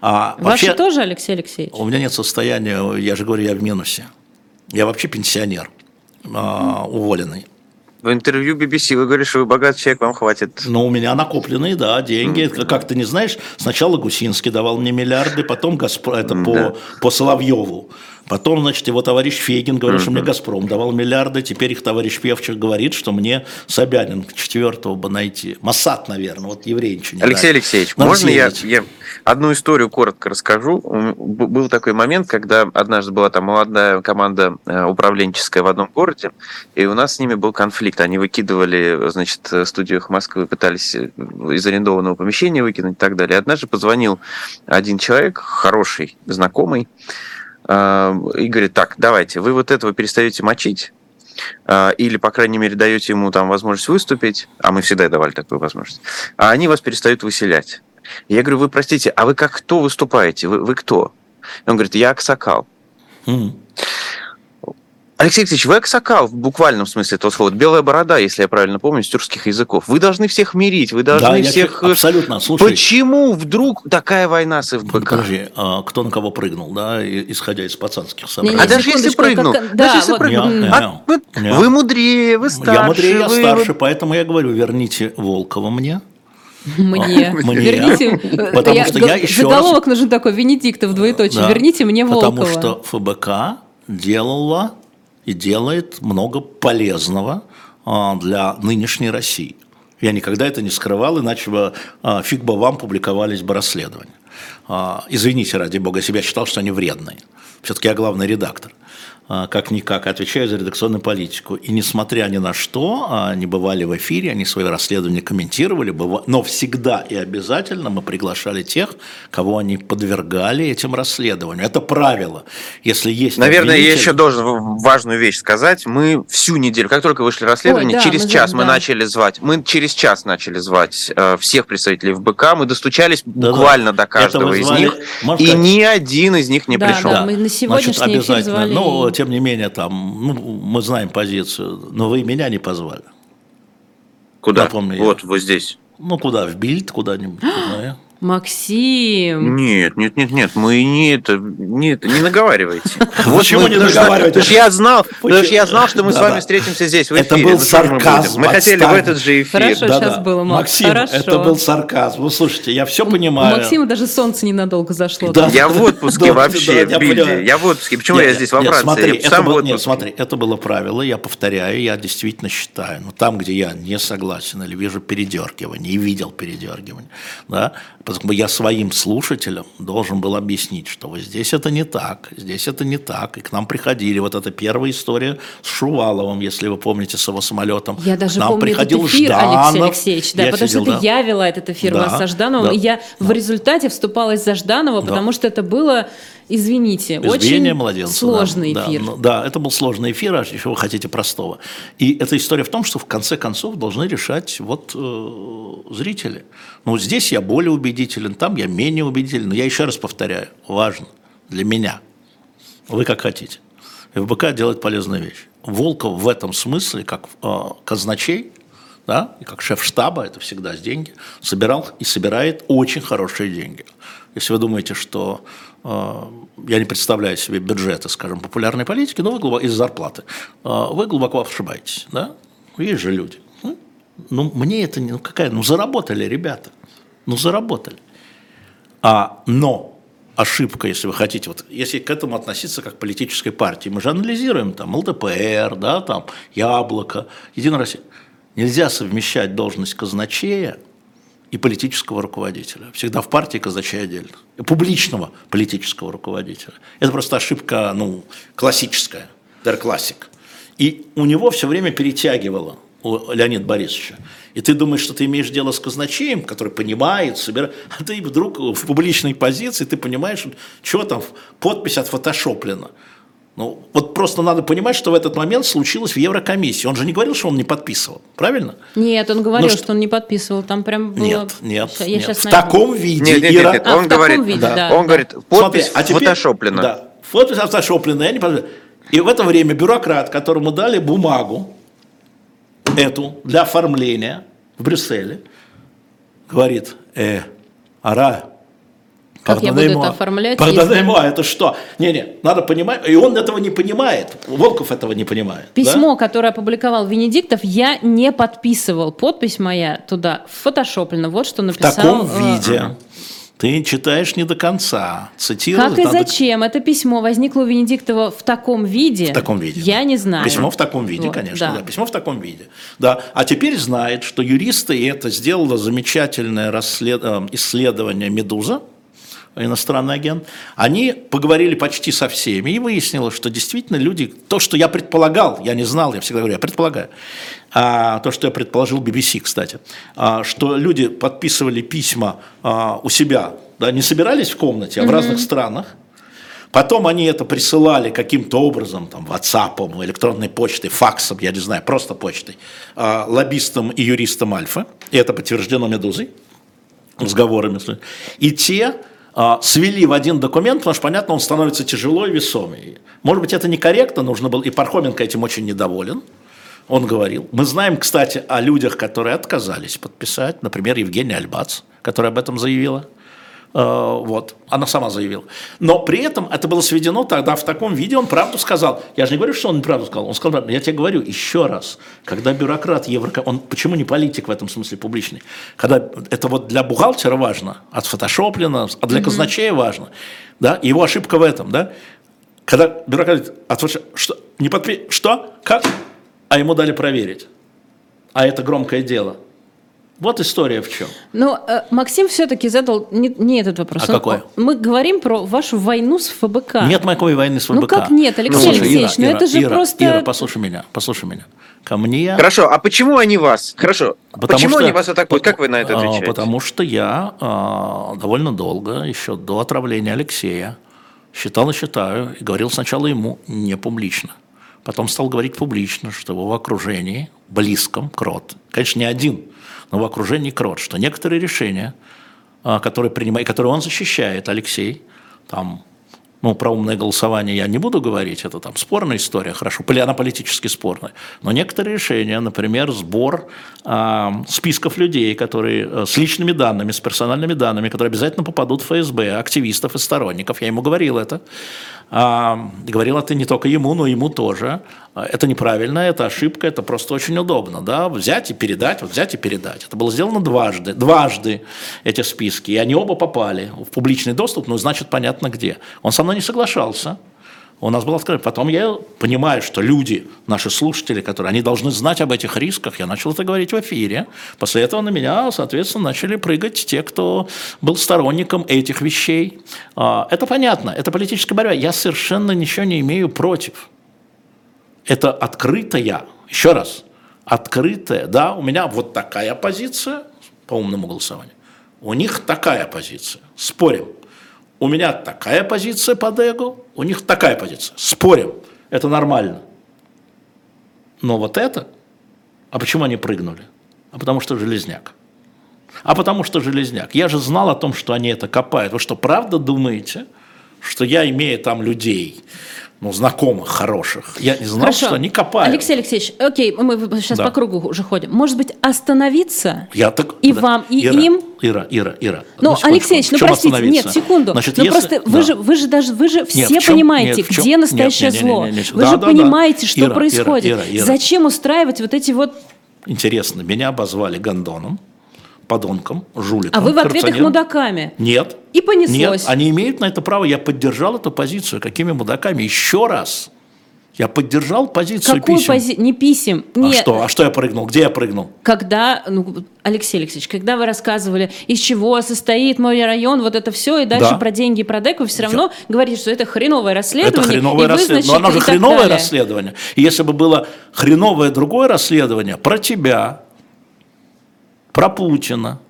А Ваши вообще, тоже, Алексей Алексеевич? У меня нет состояния, я же говорю, я в минусе. Я вообще пенсионер, а, уволенный. В интервью BBC вы говорите, что вы богатый человек, вам хватит. Ну, у меня накопленные, да, деньги. Mm-hmm. Как ты не знаешь, сначала Гусинский давал мне миллиарды, потом Газпро, это mm-hmm. по, по Соловьеву. Потом, значит, его товарищ Фейгин говорил, mm-hmm. что мне «Газпром» давал миллиарды, теперь их товарищ Певчих говорит, что мне Собянин четвертого бы найти. Масад, наверное, вот еврей ничего не Алексей нравится. Алексеевич, Надо можно я, я одну историю коротко расскажу? Был такой момент, когда однажды была там молодая команда э, управленческая в одном городе, и у нас с ними был конфликт. Они выкидывали, значит, в студиях Москвы, пытались э, из арендованного помещения выкинуть и так далее. И однажды позвонил один человек, хороший, знакомый, и говорит, так, давайте, вы вот этого перестаете мочить, а, или, по крайней мере, даете ему там возможность выступить, а мы всегда давали такую возможность, а они вас перестают выселять. Я говорю, вы простите, а вы как кто выступаете? Вы, вы кто? Он говорит, я Аксакал. Mm. Алексей Алексеевич, вы аксакал в буквальном смысле этого слова. Белая борода, если я правильно помню, с тюркских языков. Вы должны всех мирить, вы должны да, всех... Я, абсолютно, слушай. Почему вдруг такая война с ФБК? Подожди, а кто на кого прыгнул, да, исходя из пацанских соображений? А даже если прыгнул, как... даже если вот... прыгнул, не, а, вы, не. вы мудрее, вы старше. Я мудрее, я вы... старше, поэтому я говорю, верните Волкова мне, мне. А, мне. Верните. Потому я, что я еще Заголовок раз... нужен такой, Венедиктов, двоеточие. Да, Верните мне Волкова. Потому что ФБК делала и делает много полезного а, для нынешней России. Я никогда это не скрывал, иначе бы а, фиг бы вам публиковались бы расследования. А, извините, ради бога, себя считал, что они вредные. Все-таки я главный редактор. А, как-никак, отвечаю за редакционную политику. И несмотря ни на что, а, они бывали в эфире, они свои расследования комментировали, но всегда и обязательно мы приглашали тех, кого они подвергали этим расследованиям. Это правило. Если есть Наверное, обвинитель... я еще должен важную вещь сказать. Мы всю неделю, как только вышли расследования, Ой, да, через мы час мы начали звать, мы через час начали звать э, всех представителей ФБК, мы достучались да, буквально да. до каждого из них, и сказать... ни один из них не да, пришел. Да, мы на сегодняшний Значит, эфир звали... Ну, тем не менее, там, ну, мы знаем позицию, но вы меня не позвали. Куда? Напомню, вот, я. вот здесь. Ну, куда? В Бильд куда-нибудь? Максим. Нет, нет, нет, нет, мы не это, нет, не наговаривайте. Почему не наговариваете? Потому что я знал, потому что я знал, что мы с вами встретимся здесь в эфире. Это был Ну, что мы сарказм, Мы хотели в этот же эфир. Хорошо. сейчас было, Макс, Максим, хорошо. это был сарказм. Ну, слушайте, я все У понимаю. Максима даже солнце ненадолго зашло. Да. Я в отпуске Да, вообще, да, я Билли. Я в отпуске. Почему Нет, я здесь во Франции? Смотри, Я это было, нет, отпуске. смотри, это было правило, я повторяю, я действительно считаю, но там, где я не согласен или вижу передергивание, и видел передергивание, да, потому что я своим слушателям должен был объяснить, что вот здесь это не так, здесь это не так, и к нам приходили, вот эта первая история с Шуваловым, если вы помните, с его самолетом. Я даже к нам помню приходил этот эфир, Жданов. Алексей Алексеевич, да, Я потому сидел, что это да. я вела этот эфир Да, вас со Ждановым, да, и я в результате вступалась за Жданова, потому что это было, извините, Избиение очень младенца, сложный да, эфир. Да, ну, да, это был сложный эфир, а еще вы хотите простого. И эта история в том, что в конце концов должны решать вот э, зрители. Ну, здесь я более убедителен, там я менее убедителен. Но я еще раз повторяю, важно для меня. Вы как хотите. ФБК делает полезную вещь. Волков в этом смысле, как э, казначей, да, и как шеф штаба, это всегда с деньги, собирал и собирает очень хорошие деньги. Если вы думаете, что э, я не представляю себе бюджеты, скажем, популярной политики, но вы глубоко, из зарплаты, э, вы глубоко ошибаетесь, да? Есть же люди. Ну, Ну, мне это не, ну какая, ну заработали ребята, ну заработали. А, но ошибка, если вы хотите, вот если к этому относиться как к политической партии, мы же анализируем там ЛДПР, да, там Яблоко, Единая Россия. Нельзя совмещать должность казначея и политического руководителя. Всегда в партии казначей отдельно. И публичного политического руководителя. Это просто ошибка, ну, классическая, der классик. И у него все время перетягивало у Леонида Борисовича. И ты думаешь, что ты имеешь дело с казначеем, который понимает, собирает, а ты вдруг в публичной позиции, ты понимаешь, что там, подпись отфотошоплена. Ну, вот просто надо понимать, что в этот момент случилось в Еврокомиссии. Он же не говорил, что он не подписывал, правильно? Нет, он говорил, Ну, что... что- он не подписывал, там прям было... Нет, нет, Я нет. В найду. таком виде. Нет, нет, нет, нет, А, он говорит, виде, да. да. он говорит, подпись Смотри, а теперь- фотошоплена. Да, подпись фотошоплена, я не подписал. И в это время бюрократ, которому дали бумагу эту для оформления в Брюсселе, говорит, э, ара, Как я буду это оформлять, Пардоннez-moi, это что? Не-не, надо понимать, и он этого не понимает, Волков этого не понимает. да? Письмо, которое опубликовал Венедиктов, я не подписывал. Подпись моя туда фотошоплена. Вот что В написал. таком э, виде. Ты читаешь не до конца. Цитировать Как и надо- зачем это письмо возникло у Венедиктова в таком виде? В таком виде. Я да. не знаю. Письмо в таком виде, Вот, конечно. да. Да. Письмо в таком виде. Да. А теперь знает, что юристы, и это сделало замечательное расслед... э, исследование «Медуза», иностранный агент, они поговорили почти со всеми, и выяснилось, что действительно люди, то, что я предполагал, я не знал, я всегда говорю, я предполагаю, а, то, что я предположил BBC, кстати, а, что люди подписывали письма а, у себя, да, не собирались в комнате, а в разных странах, Потом они это присылали каким-то образом, там, WhatsApp, электронной почтой, факсом, я не знаю, просто почтой, а, лоббистам и юристам Альфа. И это подтверждено «Медузой», разговорами. И те свели в один документ, потому что, понятно, он становится тяжело и весомый. Может быть, это некорректно, нужно было, и Пархоменко этим очень недоволен. Он говорил. Мы знаем, кстати, о людях, которые отказались подписать. Например, Евгения Альбац, которая об этом заявила. Э, Вот, она сама заявила. Но при этом это было сведено тогда в таком виде, он правду сказал. Я же не говорю, что он неправду сказал. Он сказал, я тебе говорю еще раз, когда бюрократ Евроко... Он почему не политик в этом смысле публичный? Когда это вот для бухгалтера важно, от фотошоплена, а для казначея важно. Да? Его ошибка в этом, да? Когда бюрократ говорит, фотошоп- что, не подпи... что, как? А ему дали проверить. А это громкое дело. Вот история в чем. Но э, Максим все-таки задал не, не этот вопрос. А Он- какой? Мы говорим про вашу войну с ФБК. Нет никакой войны с ФБК. Ну как нет, Алексей слушай, Алексеевич, ну Ира, это же Ира, просто- Ира, послушай меня, послушай меня. Ко мне... Хорошо, а почему они вас? Хорошо. почему они вас атакуют? Как вы на это а, отвечаете? Потому что я а, довольно долго, еще до отравления Алексея, считал и считаю, и говорил сначала ему не публично. Потом стал говорить публично, что в окружении, близком, крот, конечно, не один, но в окружении крот, что некоторые решения, а, которые принимает, которые он защищает, Алексей, там, ну, про умное голосование я не буду говорить, это там спорная история, хорошо, она политически спорная. Но некоторые решения, например, сбор э, списков людей, которые э, с личными данными, с персональными данными, которые обязательно попадут в ФСБ, активистов и сторонников, я ему говорил это, говорил это не только ему, но ему тоже. Это неправильно, это ошибка, это просто очень удобно. Да? Взять и передать, вот взять и передать. Это было сделано дважды, дважды эти списки. И они оба попали в публичный доступ, ну, значит, понятно где. Он со мной не соглашался у нас был открыт. Потом я понимаю, что люди, наши слушатели, которые, они должны знать об этих рисках. Я начал это говорить в эфире. После этого на меня, соответственно, начали прыгать те, кто был сторонником этих вещей. А, это понятно, это политическая борьба. Я совершенно ничего не имею против. Это открытая, еще раз, открытая, да, у меня вот такая позиция по умному голосованию. У них такая позиция. Спорим. У меня такая позиция по Дегу, у них такая позиция. Спорим, это нормально. Но вот это, а почему они прыгнули? А потому что железняк. А потому что железняк. Я же знал о том, что они это копают. Вы что, правда думаете, что я, имея там людей, ну, знакомых, хороших. Я не знал, Хорошо. что они копают. Алексей Алексеевич, окей, мы сейчас да. по кругу уже ходим. Может быть, остановиться Я так, и да. вам, и Ира, им? Ира, Ира, Ира. Ну, Алексей Алексеевич, ну простите, нет, секунду. Значит, ну если... просто да. вы, же, вы же даже, вы же нет, все чем, понимаете, нет, где настоящее нет, зло. Нет, нет, нет, вы да, же да, понимаете, да. что Ира, происходит. Ира, Ира, Ира. Зачем устраивать вот эти вот... Интересно, меня обозвали гондоном подонком, жуликом. А вы в ответ их мудаками? Нет. И понеслось. Нет, они имеют на это право. Я поддержал эту позицию. Какими мудаками? Еще раз. Я поддержал позицию Какую писем. Пози... Не писем. А что? А что я прыгнул? Где я прыгнул? Когда, ну, Алексей Алексеевич, когда вы рассказывали, из чего состоит мой район, вот это все, и дальше да. про деньги и про деку, вы все равно я... говорите, что это хреновое расследование. Это хреновое расследование. Но оно же хреновое далее. расследование. И если бы было хреновое другое расследование про тебя, про Путина,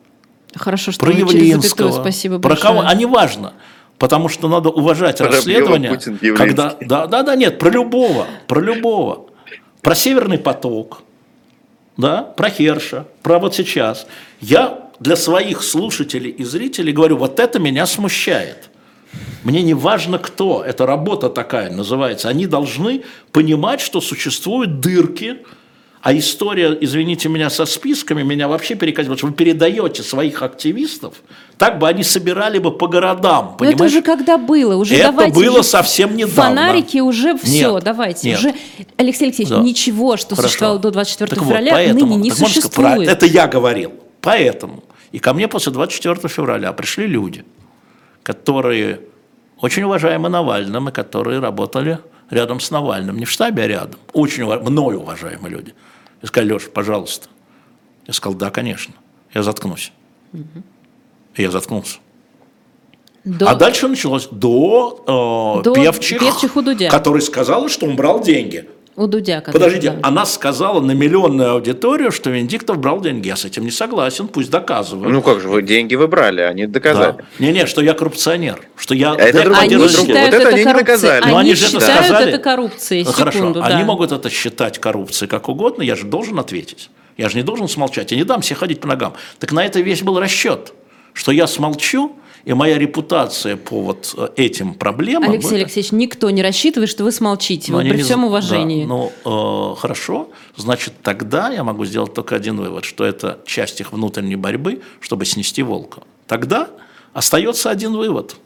Хорошо, что про Явлинского, спасибо про большое. кого, а не важно. Потому что надо уважать про расследование. Путин, когда, да, да, да, нет, про любого, про любого. Про Северный поток, да, про Херша, про вот сейчас. Я для своих слушателей и зрителей говорю, вот это меня смущает. Мне не важно кто, это работа такая называется. Они должны понимать, что существуют дырки, а история, извините меня, со списками меня вообще перекатила, вы передаете своих активистов, так бы они собирали бы по городам, понимаешь? Но это уже когда было, уже это давайте. было уже совсем недавно. Фонарики уже все, нет, давайте. Нет. Уже, Алексей Алексеевич, да. ничего, что Хорошо. существовало до 24 так февраля, вот, поэтому, ныне не существует. Сказать, это я говорил. Поэтому. И ко мне после 24 февраля пришли люди, которые очень уважаемы Навальным и которые работали рядом с Навальным, не в штабе, а рядом. Очень уваж... мной уважаемые люди. Я сказал, Леша, пожалуйста. Я сказал, да, конечно. Я заткнусь. Угу. И я заткнулся. До... А дальше началось до, э, до певчих, певчих который сказал, что он брал деньги. У Дудя. Подождите, да. она сказала на миллионную аудиторию, что Венедиктов брал деньги. Я с этим не согласен, пусть доказывают. Ну как же, вы деньги вы брали, они доказали. Да. Не-не, что я коррупционер, что я... Это они считают вот это, это не доказали. Но они, они же считают это, сказали. это коррупцией, ну, Хорошо, да. они могут это считать коррупцией как угодно, я же должен ответить. Я же не должен смолчать, я не дам себе ходить по ногам. Так на это весь был расчет, что я смолчу, и моя репутация по вот э, этим проблемам... Алексей. Алексеевич, никто не рассчитывает, что вы смолчите, вот при не... всем уважении. Да, ну, э, хорошо, значит, тогда я могу сделать только один вывод, что это часть их внутренней борьбы, чтобы снести волка. Тогда остается один вывод,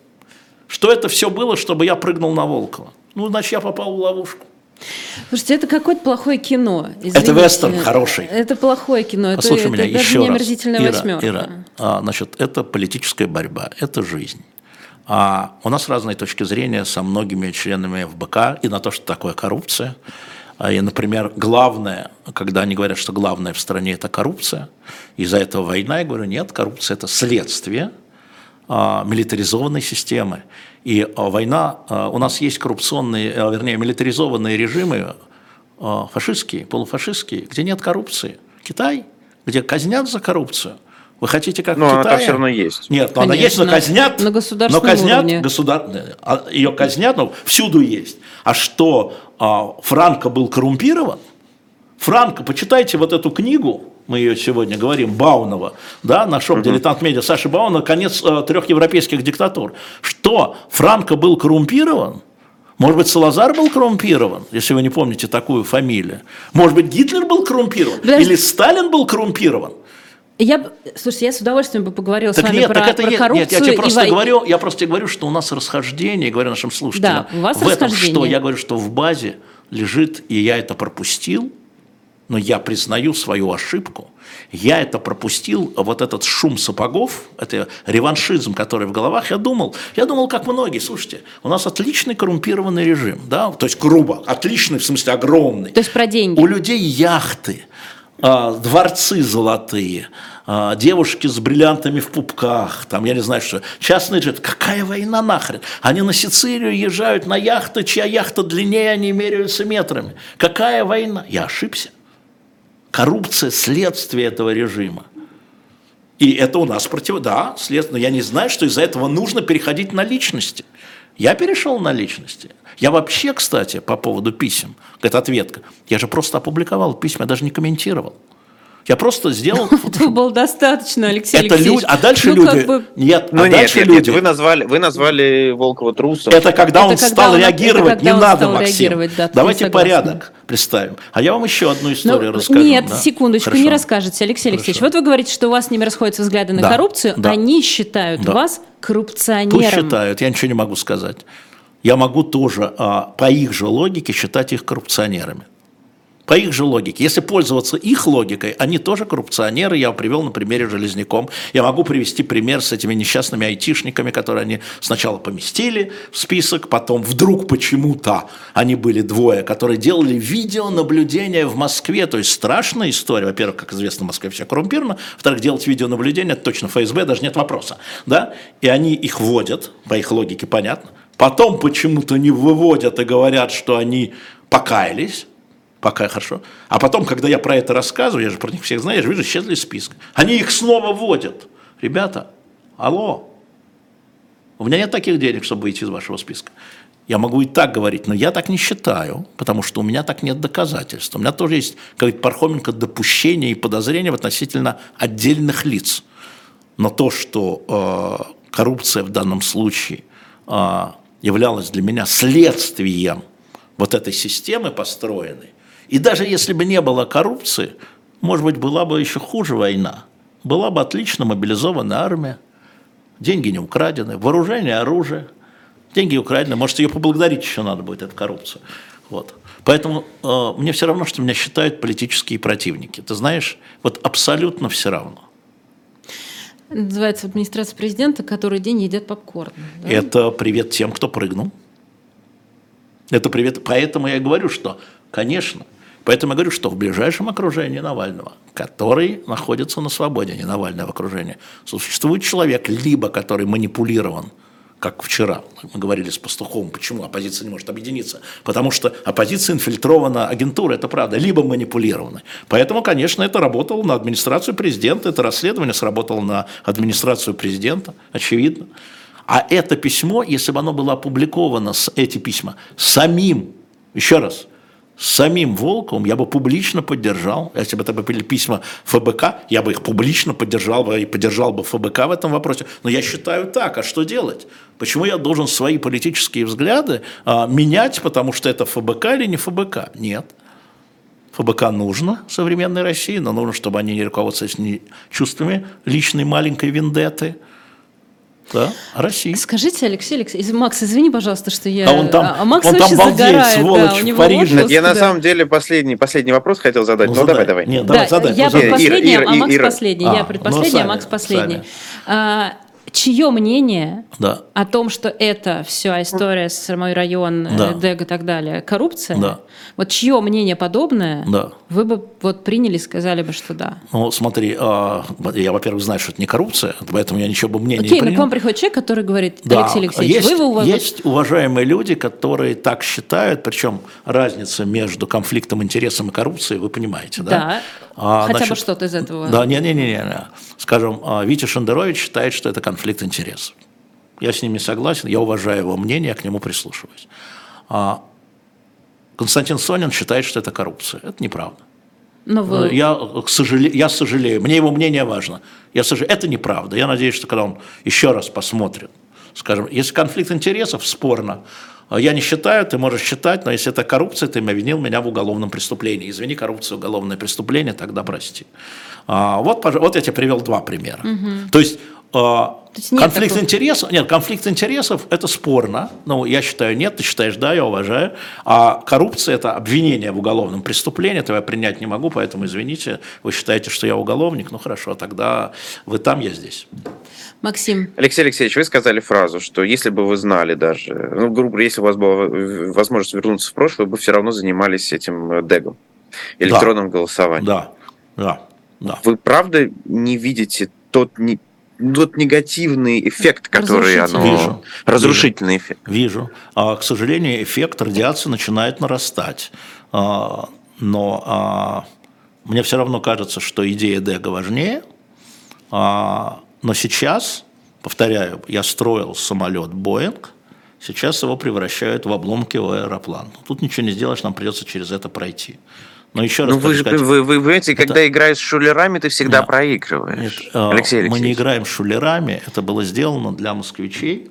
что это все было, чтобы я прыгнул на Волкова. Ну, значит, я попал в ловушку. Слушайте, это какое-то плохое кино. Извините. Это вестерн хороший. Это плохое кино. Послушай это, меня это еще даже раз. омерзительная Ира, восьмерка. Ира, а, значит, это политическая борьба, это жизнь. А у нас разные точки зрения со многими членами ФБК и на то, что такое коррупция. А, и, например, главное, когда они говорят, что главное в стране это коррупция, из-за этого война, я говорю, нет, коррупция это следствие милитаризованной системы. И а, война, а, у нас есть коррупционные, а, вернее, милитаризованные режимы, фашистские, полуфашистские, где нет коррупции. Китай, где казнят за коррупцию. Вы хотите как но в Китае? она все равно есть. Нет, но она есть, но казнят. На государственном но казнят, уровне. Государ... Ее казнят, но всюду есть. А что Франко был коррумпирован? Франко, почитайте вот эту книгу мы ее сегодня говорим, Баунова, да, на шоп «Дилетант Медиа» Саши Баунова, конец э, трех европейских диктатур. Что, Франко был коррумпирован? Может быть, Салазар был коррумпирован, если вы не помните такую фамилию? Может быть, Гитлер был коррумпирован? Подожди. Или Сталин был коррумпирован? Я, слушайте, я с удовольствием бы поговорила с Так вами нет, про, так это про нет, коррупцию. нет, я тебе и просто вой- говорю, я просто тебе говорю, что у нас расхождение, говорю нашим слушателям. Да, у вас в этом расхождение. что? Я говорю, что в базе лежит, и я это пропустил, но я признаю свою ошибку. Я это пропустил, вот этот шум сапогов, это реваншизм, который в головах, я думал, я думал, как многие, слушайте, у нас отличный коррумпированный режим, да, то есть грубо, отличный, в смысле огромный. То есть про деньги. У людей яхты, а, дворцы золотые, а, девушки с бриллиантами в пупках, там, я не знаю что, частный джет. Какая война нахрен? Они на Сицилию езжают на яхты, чья яхта длиннее, они меряются метрами. Какая война? Я ошибся. Коррупция – следствие этого режима. И это у нас против... Да, следствие. Но я не знаю, что из-за этого нужно переходить на личности. Я перешел на личности. Я вообще, кстати, по поводу писем, это ответка, я же просто опубликовал письма, я даже не комментировал. Я просто сделал... Этого было достаточно, Алексей Это Алексеевич. люди, а дальше Ну, люди... бы- Нет, Ну а нет, дальше нет, люди... нет, вы назвали, вы назвали Волкова трусом. Это когда Это он когда стал он- реагировать, не надо, Максим. да, Давайте порядок представим. А я вам еще одну Ну, историю расскажу. нет, да? секундочку, Хорошо. не расскажете, Алексей Алексеевич. Вот вы говорите, что у вас с ними расходятся взгляды на Да, коррупцию, да. они считают Да. вас Пусть коррупционером. считают, я ничего не могу сказать. Я могу тоже а, по их же логике считать их коррупционерами. По их же логике. Если пользоваться их логикой, они тоже коррупционеры. Я привел на примере Железняком. Я могу привести пример с этими несчастными айтишниками, которые они сначала поместили в список, потом вдруг почему-то они были двое, которые делали видеонаблюдение в Москве. То есть страшная история. Во-первых, как известно, в Москве все коррумпировано. Во-вторых, делать видеонаблюдение, это точно ФСБ, даже нет вопроса. Да? И они их вводят, по их логике понятно. Потом почему-то не выводят и говорят, что они покаялись. Пока хорошо. А потом, когда я про это рассказываю, я же про них всех знаю, я же вижу, исчезли из списка. Они их снова вводят. Ребята, алло, у меня нет таких денег, чтобы выйти из вашего списка. Я могу и так говорить, но я так не считаю, потому что у меня так нет доказательств. У меня тоже есть, как Пархоменко, допущения и подозрения в относительно отдельных лиц. Но то, что э, коррупция в данном случае э, являлась для меня следствием вот этой системы построенной, и даже если бы не было коррупции, может быть, была бы еще хуже война. Была бы отлично мобилизованная армия, деньги не украдены, вооружение, оружие, деньги украдены, может, ее поблагодарить еще надо будет, эту коррупцию. Вот. Поэтому э, мне все равно, что меня считают политические противники. Ты знаешь, вот абсолютно все равно. Называется администрация президента, который день едят попкорн. да? Это привет тем, кто прыгнул. Это привет. Поэтому я говорю, что, конечно, поэтому я говорю, что в ближайшем окружении Навального, который находится на свободе, не Навальное в окружении, существует человек, либо который манипулирован, как вчера мы говорили с Пастуховым, почему оппозиция не может объединиться, потому что оппозиция инфильтрована агентурой, это правда, либо манипулирована. Поэтому, конечно, это работало на администрацию президента, это расследование сработало на администрацию президента, очевидно. А это письмо, если бы оно было опубликовано, эти письма, самим, еще раз, самим Волковым, я бы публично поддержал, если бы это были письма ФБК, я бы их публично поддержал бы и поддержал бы ФБК в этом вопросе. Но я считаю так, а что делать? Почему я должен свои политические взгляды а, менять, потому что это ФБК или не ФБК? Нет. ФБК нужно современной России, но нужно, чтобы они не руководствовались не чувствами личной маленькой вендетты, да, а России. Скажите, Алексей Алексеевич, Макс, извини, пожалуйста, что я... А он там- а Макс он там вообще балдеет, загорает, сволочь, да, у в Париже. отпуск, Я на да. самом деле последний, последний вопрос хотел задать. Ну, задай. давай, давай. Нет, Да, давай, задай. я ну, предпоследняя, а Макс последний. А, я ну, предпоследняя, сами, а Макс последний. Чье мнение Да. о том, что это вся история с мой район, э, Да. ДЭГ и так далее, коррупция? Да. Вот чье мнение подобное Да. вы бы вот приняли, сказали бы, что да? Ну, смотри, а, я, во-первых, знаю, что это не коррупция, поэтому я ничего бы мнения Окей, не но принял. к вам приходит человек, который говорит, Да, Алексей Алексеевич, есть, вы его уважаете? есть уважаемые люди, которые так считают, причем разница между конфликтом интересов и коррупцией, вы понимаете, да? Да. А, Хотя бы значит, что-то из этого. Да, не-не-не. Скажем, а, Витя Шендерович считает, что это конфликт интересов. Я с ним не согласен, я уважаю его мнение, я к нему прислушиваюсь. А Константин Сонин считает, что это коррупция. Это неправда. Но вы... я, к сожале... я сожалею, мне его мнение важно. Я сожалею. Это неправда. Я надеюсь, что когда он еще раз посмотрит, скажем, если конфликт интересов, спорно, я не считаю, ты можешь считать, но если это коррупция, ты обвинил меня в уголовном преступлении. Извини, коррупция уголовное преступление, тогда прости. А, вот, вот я тебе привел два примера. Угу. То есть а, конфликт такого... интересов, нет, конфликт интересов это спорно. Ну, я считаю, нет, ты считаешь, да, я уважаю. А коррупция это обвинение в уголовном преступлении, этого я принять не могу, поэтому извините, вы считаете, что я уголовник, ну хорошо, тогда вы там, я здесь. Максим. Алексей Алексеевич, вы сказали фразу, что если бы вы знали даже, ну, грубо говоря, если у вас была возможность вернуться в прошлое, вы бы все равно занимались этим э, дегом, электронным да. голосованием. Да, да, да. Вы правда не видите тот не тот негативный эффект, который оно... Вижу. Разрушительный вижу, эффект. Вижу. А, к сожалению, эффект радиации начинает нарастать. А, но а, мне все равно кажется, что идея Дега важнее. А, но сейчас, повторяю, я строил самолет Боинг, сейчас его превращают в обломки в аэроплан. Тут ничего не сделаешь, нам придется через это пройти. Но еще раз ну, вы, сказать, вы, вы, вы понимаете, это... когда играешь с шулерами, ты всегда нет, проигрываешь. Нет, Алексей Алексеевич. Мы не играем с шулерами, это было сделано для москвичей.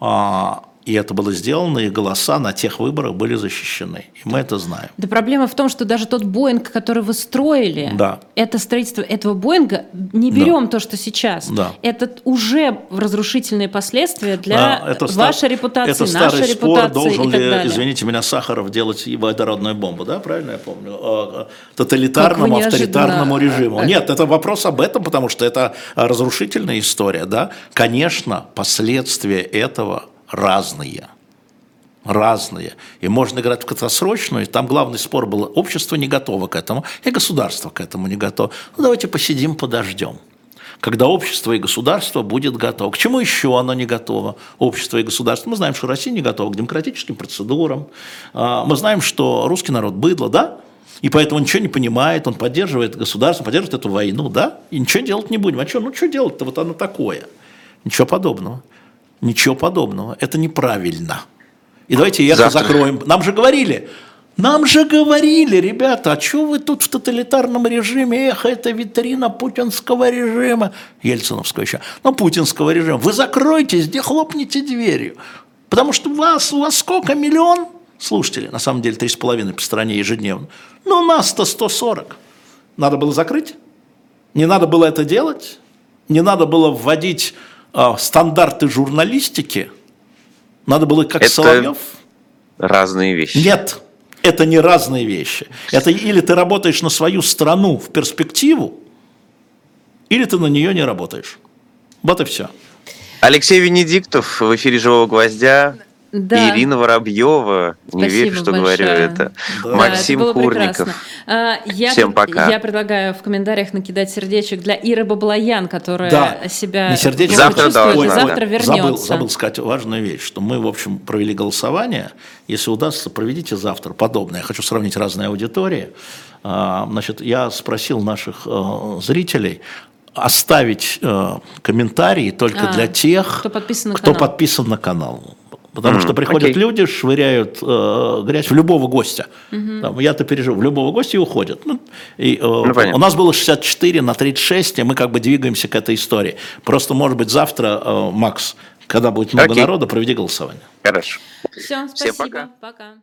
А, и это было сделано, и голоса на тех выборах были защищены. И мы это знаем. Да проблема в том, что даже тот Боинг, который вы строили, да. это строительство этого Боинга, не берем да. то, что сейчас. Да. Это уже разрушительные последствия для да, это вашей стар... репутации, это нашей спор, репутации должен и так ли, далее. извините меня, Сахаров делать водородную бомбу, да, правильно я помню? А, тоталитарному, авторитарному режиму. А, Нет, это вопрос об этом, потому что это разрушительная история, да. Конечно, последствия этого разные. Разные. И можно играть в краткосрочную, и там главный спор был, общество не готово к этому, и государство к этому не готово. Ну, давайте посидим, подождем. Когда общество и государство будет готово. К чему еще оно не готово, общество и государство? Мы знаем, что Россия не готова к демократическим процедурам. А, мы знаем, что русский народ быдло, да? И поэтому он ничего не понимает, он поддерживает государство, поддерживает эту войну, да? И ничего делать не будем. А что, ну что делать-то, вот оно такое. Ничего подобного. Ничего подобного. Это неправильно. И давайте Завтра. закроем. Нам же говорили, нам же говорили, ребята, а что вы тут в тоталитарном режиме? Эхо, это витрина путинского режима. Ельциновского еще. Ну, путинского режима. Вы закройтесь, где хлопните дверью. Потому что у вас, у вас сколько? Миллион слушателей? На самом деле, три с половиной по стране ежедневно. Ну, нас-то 140. Надо было закрыть? Не надо было это делать? Не надо было вводить стандарты журналистики, надо было как это Соловьев. Разные вещи. Нет, это не разные вещи. Это или ты работаешь на свою страну в перспективу, или ты на нее не работаешь. Вот и все. Алексей Венедиктов в эфире «Живого гвоздя». Да. Ирина Воробьева, не верю, что большое. говорю это. Да. Максим это Курников. А, я Всем пока. Я предлагаю в комментариях накидать сердечек для Иры Баблоян, которая да. себя не сердечко, завтра, чувствует, да, завтра вернется. Забыл, забыл сказать важную вещь, что мы, в общем, провели голосование. Если удастся, проведите завтра подобное. Я хочу сравнить разные аудитории. А, значит, я спросил наших э, зрителей, оставить э, комментарии только а, для тех, кто подписан на кто канал. Подписан на канал. Потому mm, что приходят okay. люди, швыряют э, грязь в любого гостя. Mm-hmm. я-то переживу, в любого гостя и уходят. Ну, и, э, ну, у нас было 64 на 36, и мы как бы двигаемся к этой истории. Просто, может быть, завтра, э, Макс, когда будет много okay. народа, проведи голосование. Хорошо. Все, спасибо. Всем пока. пока.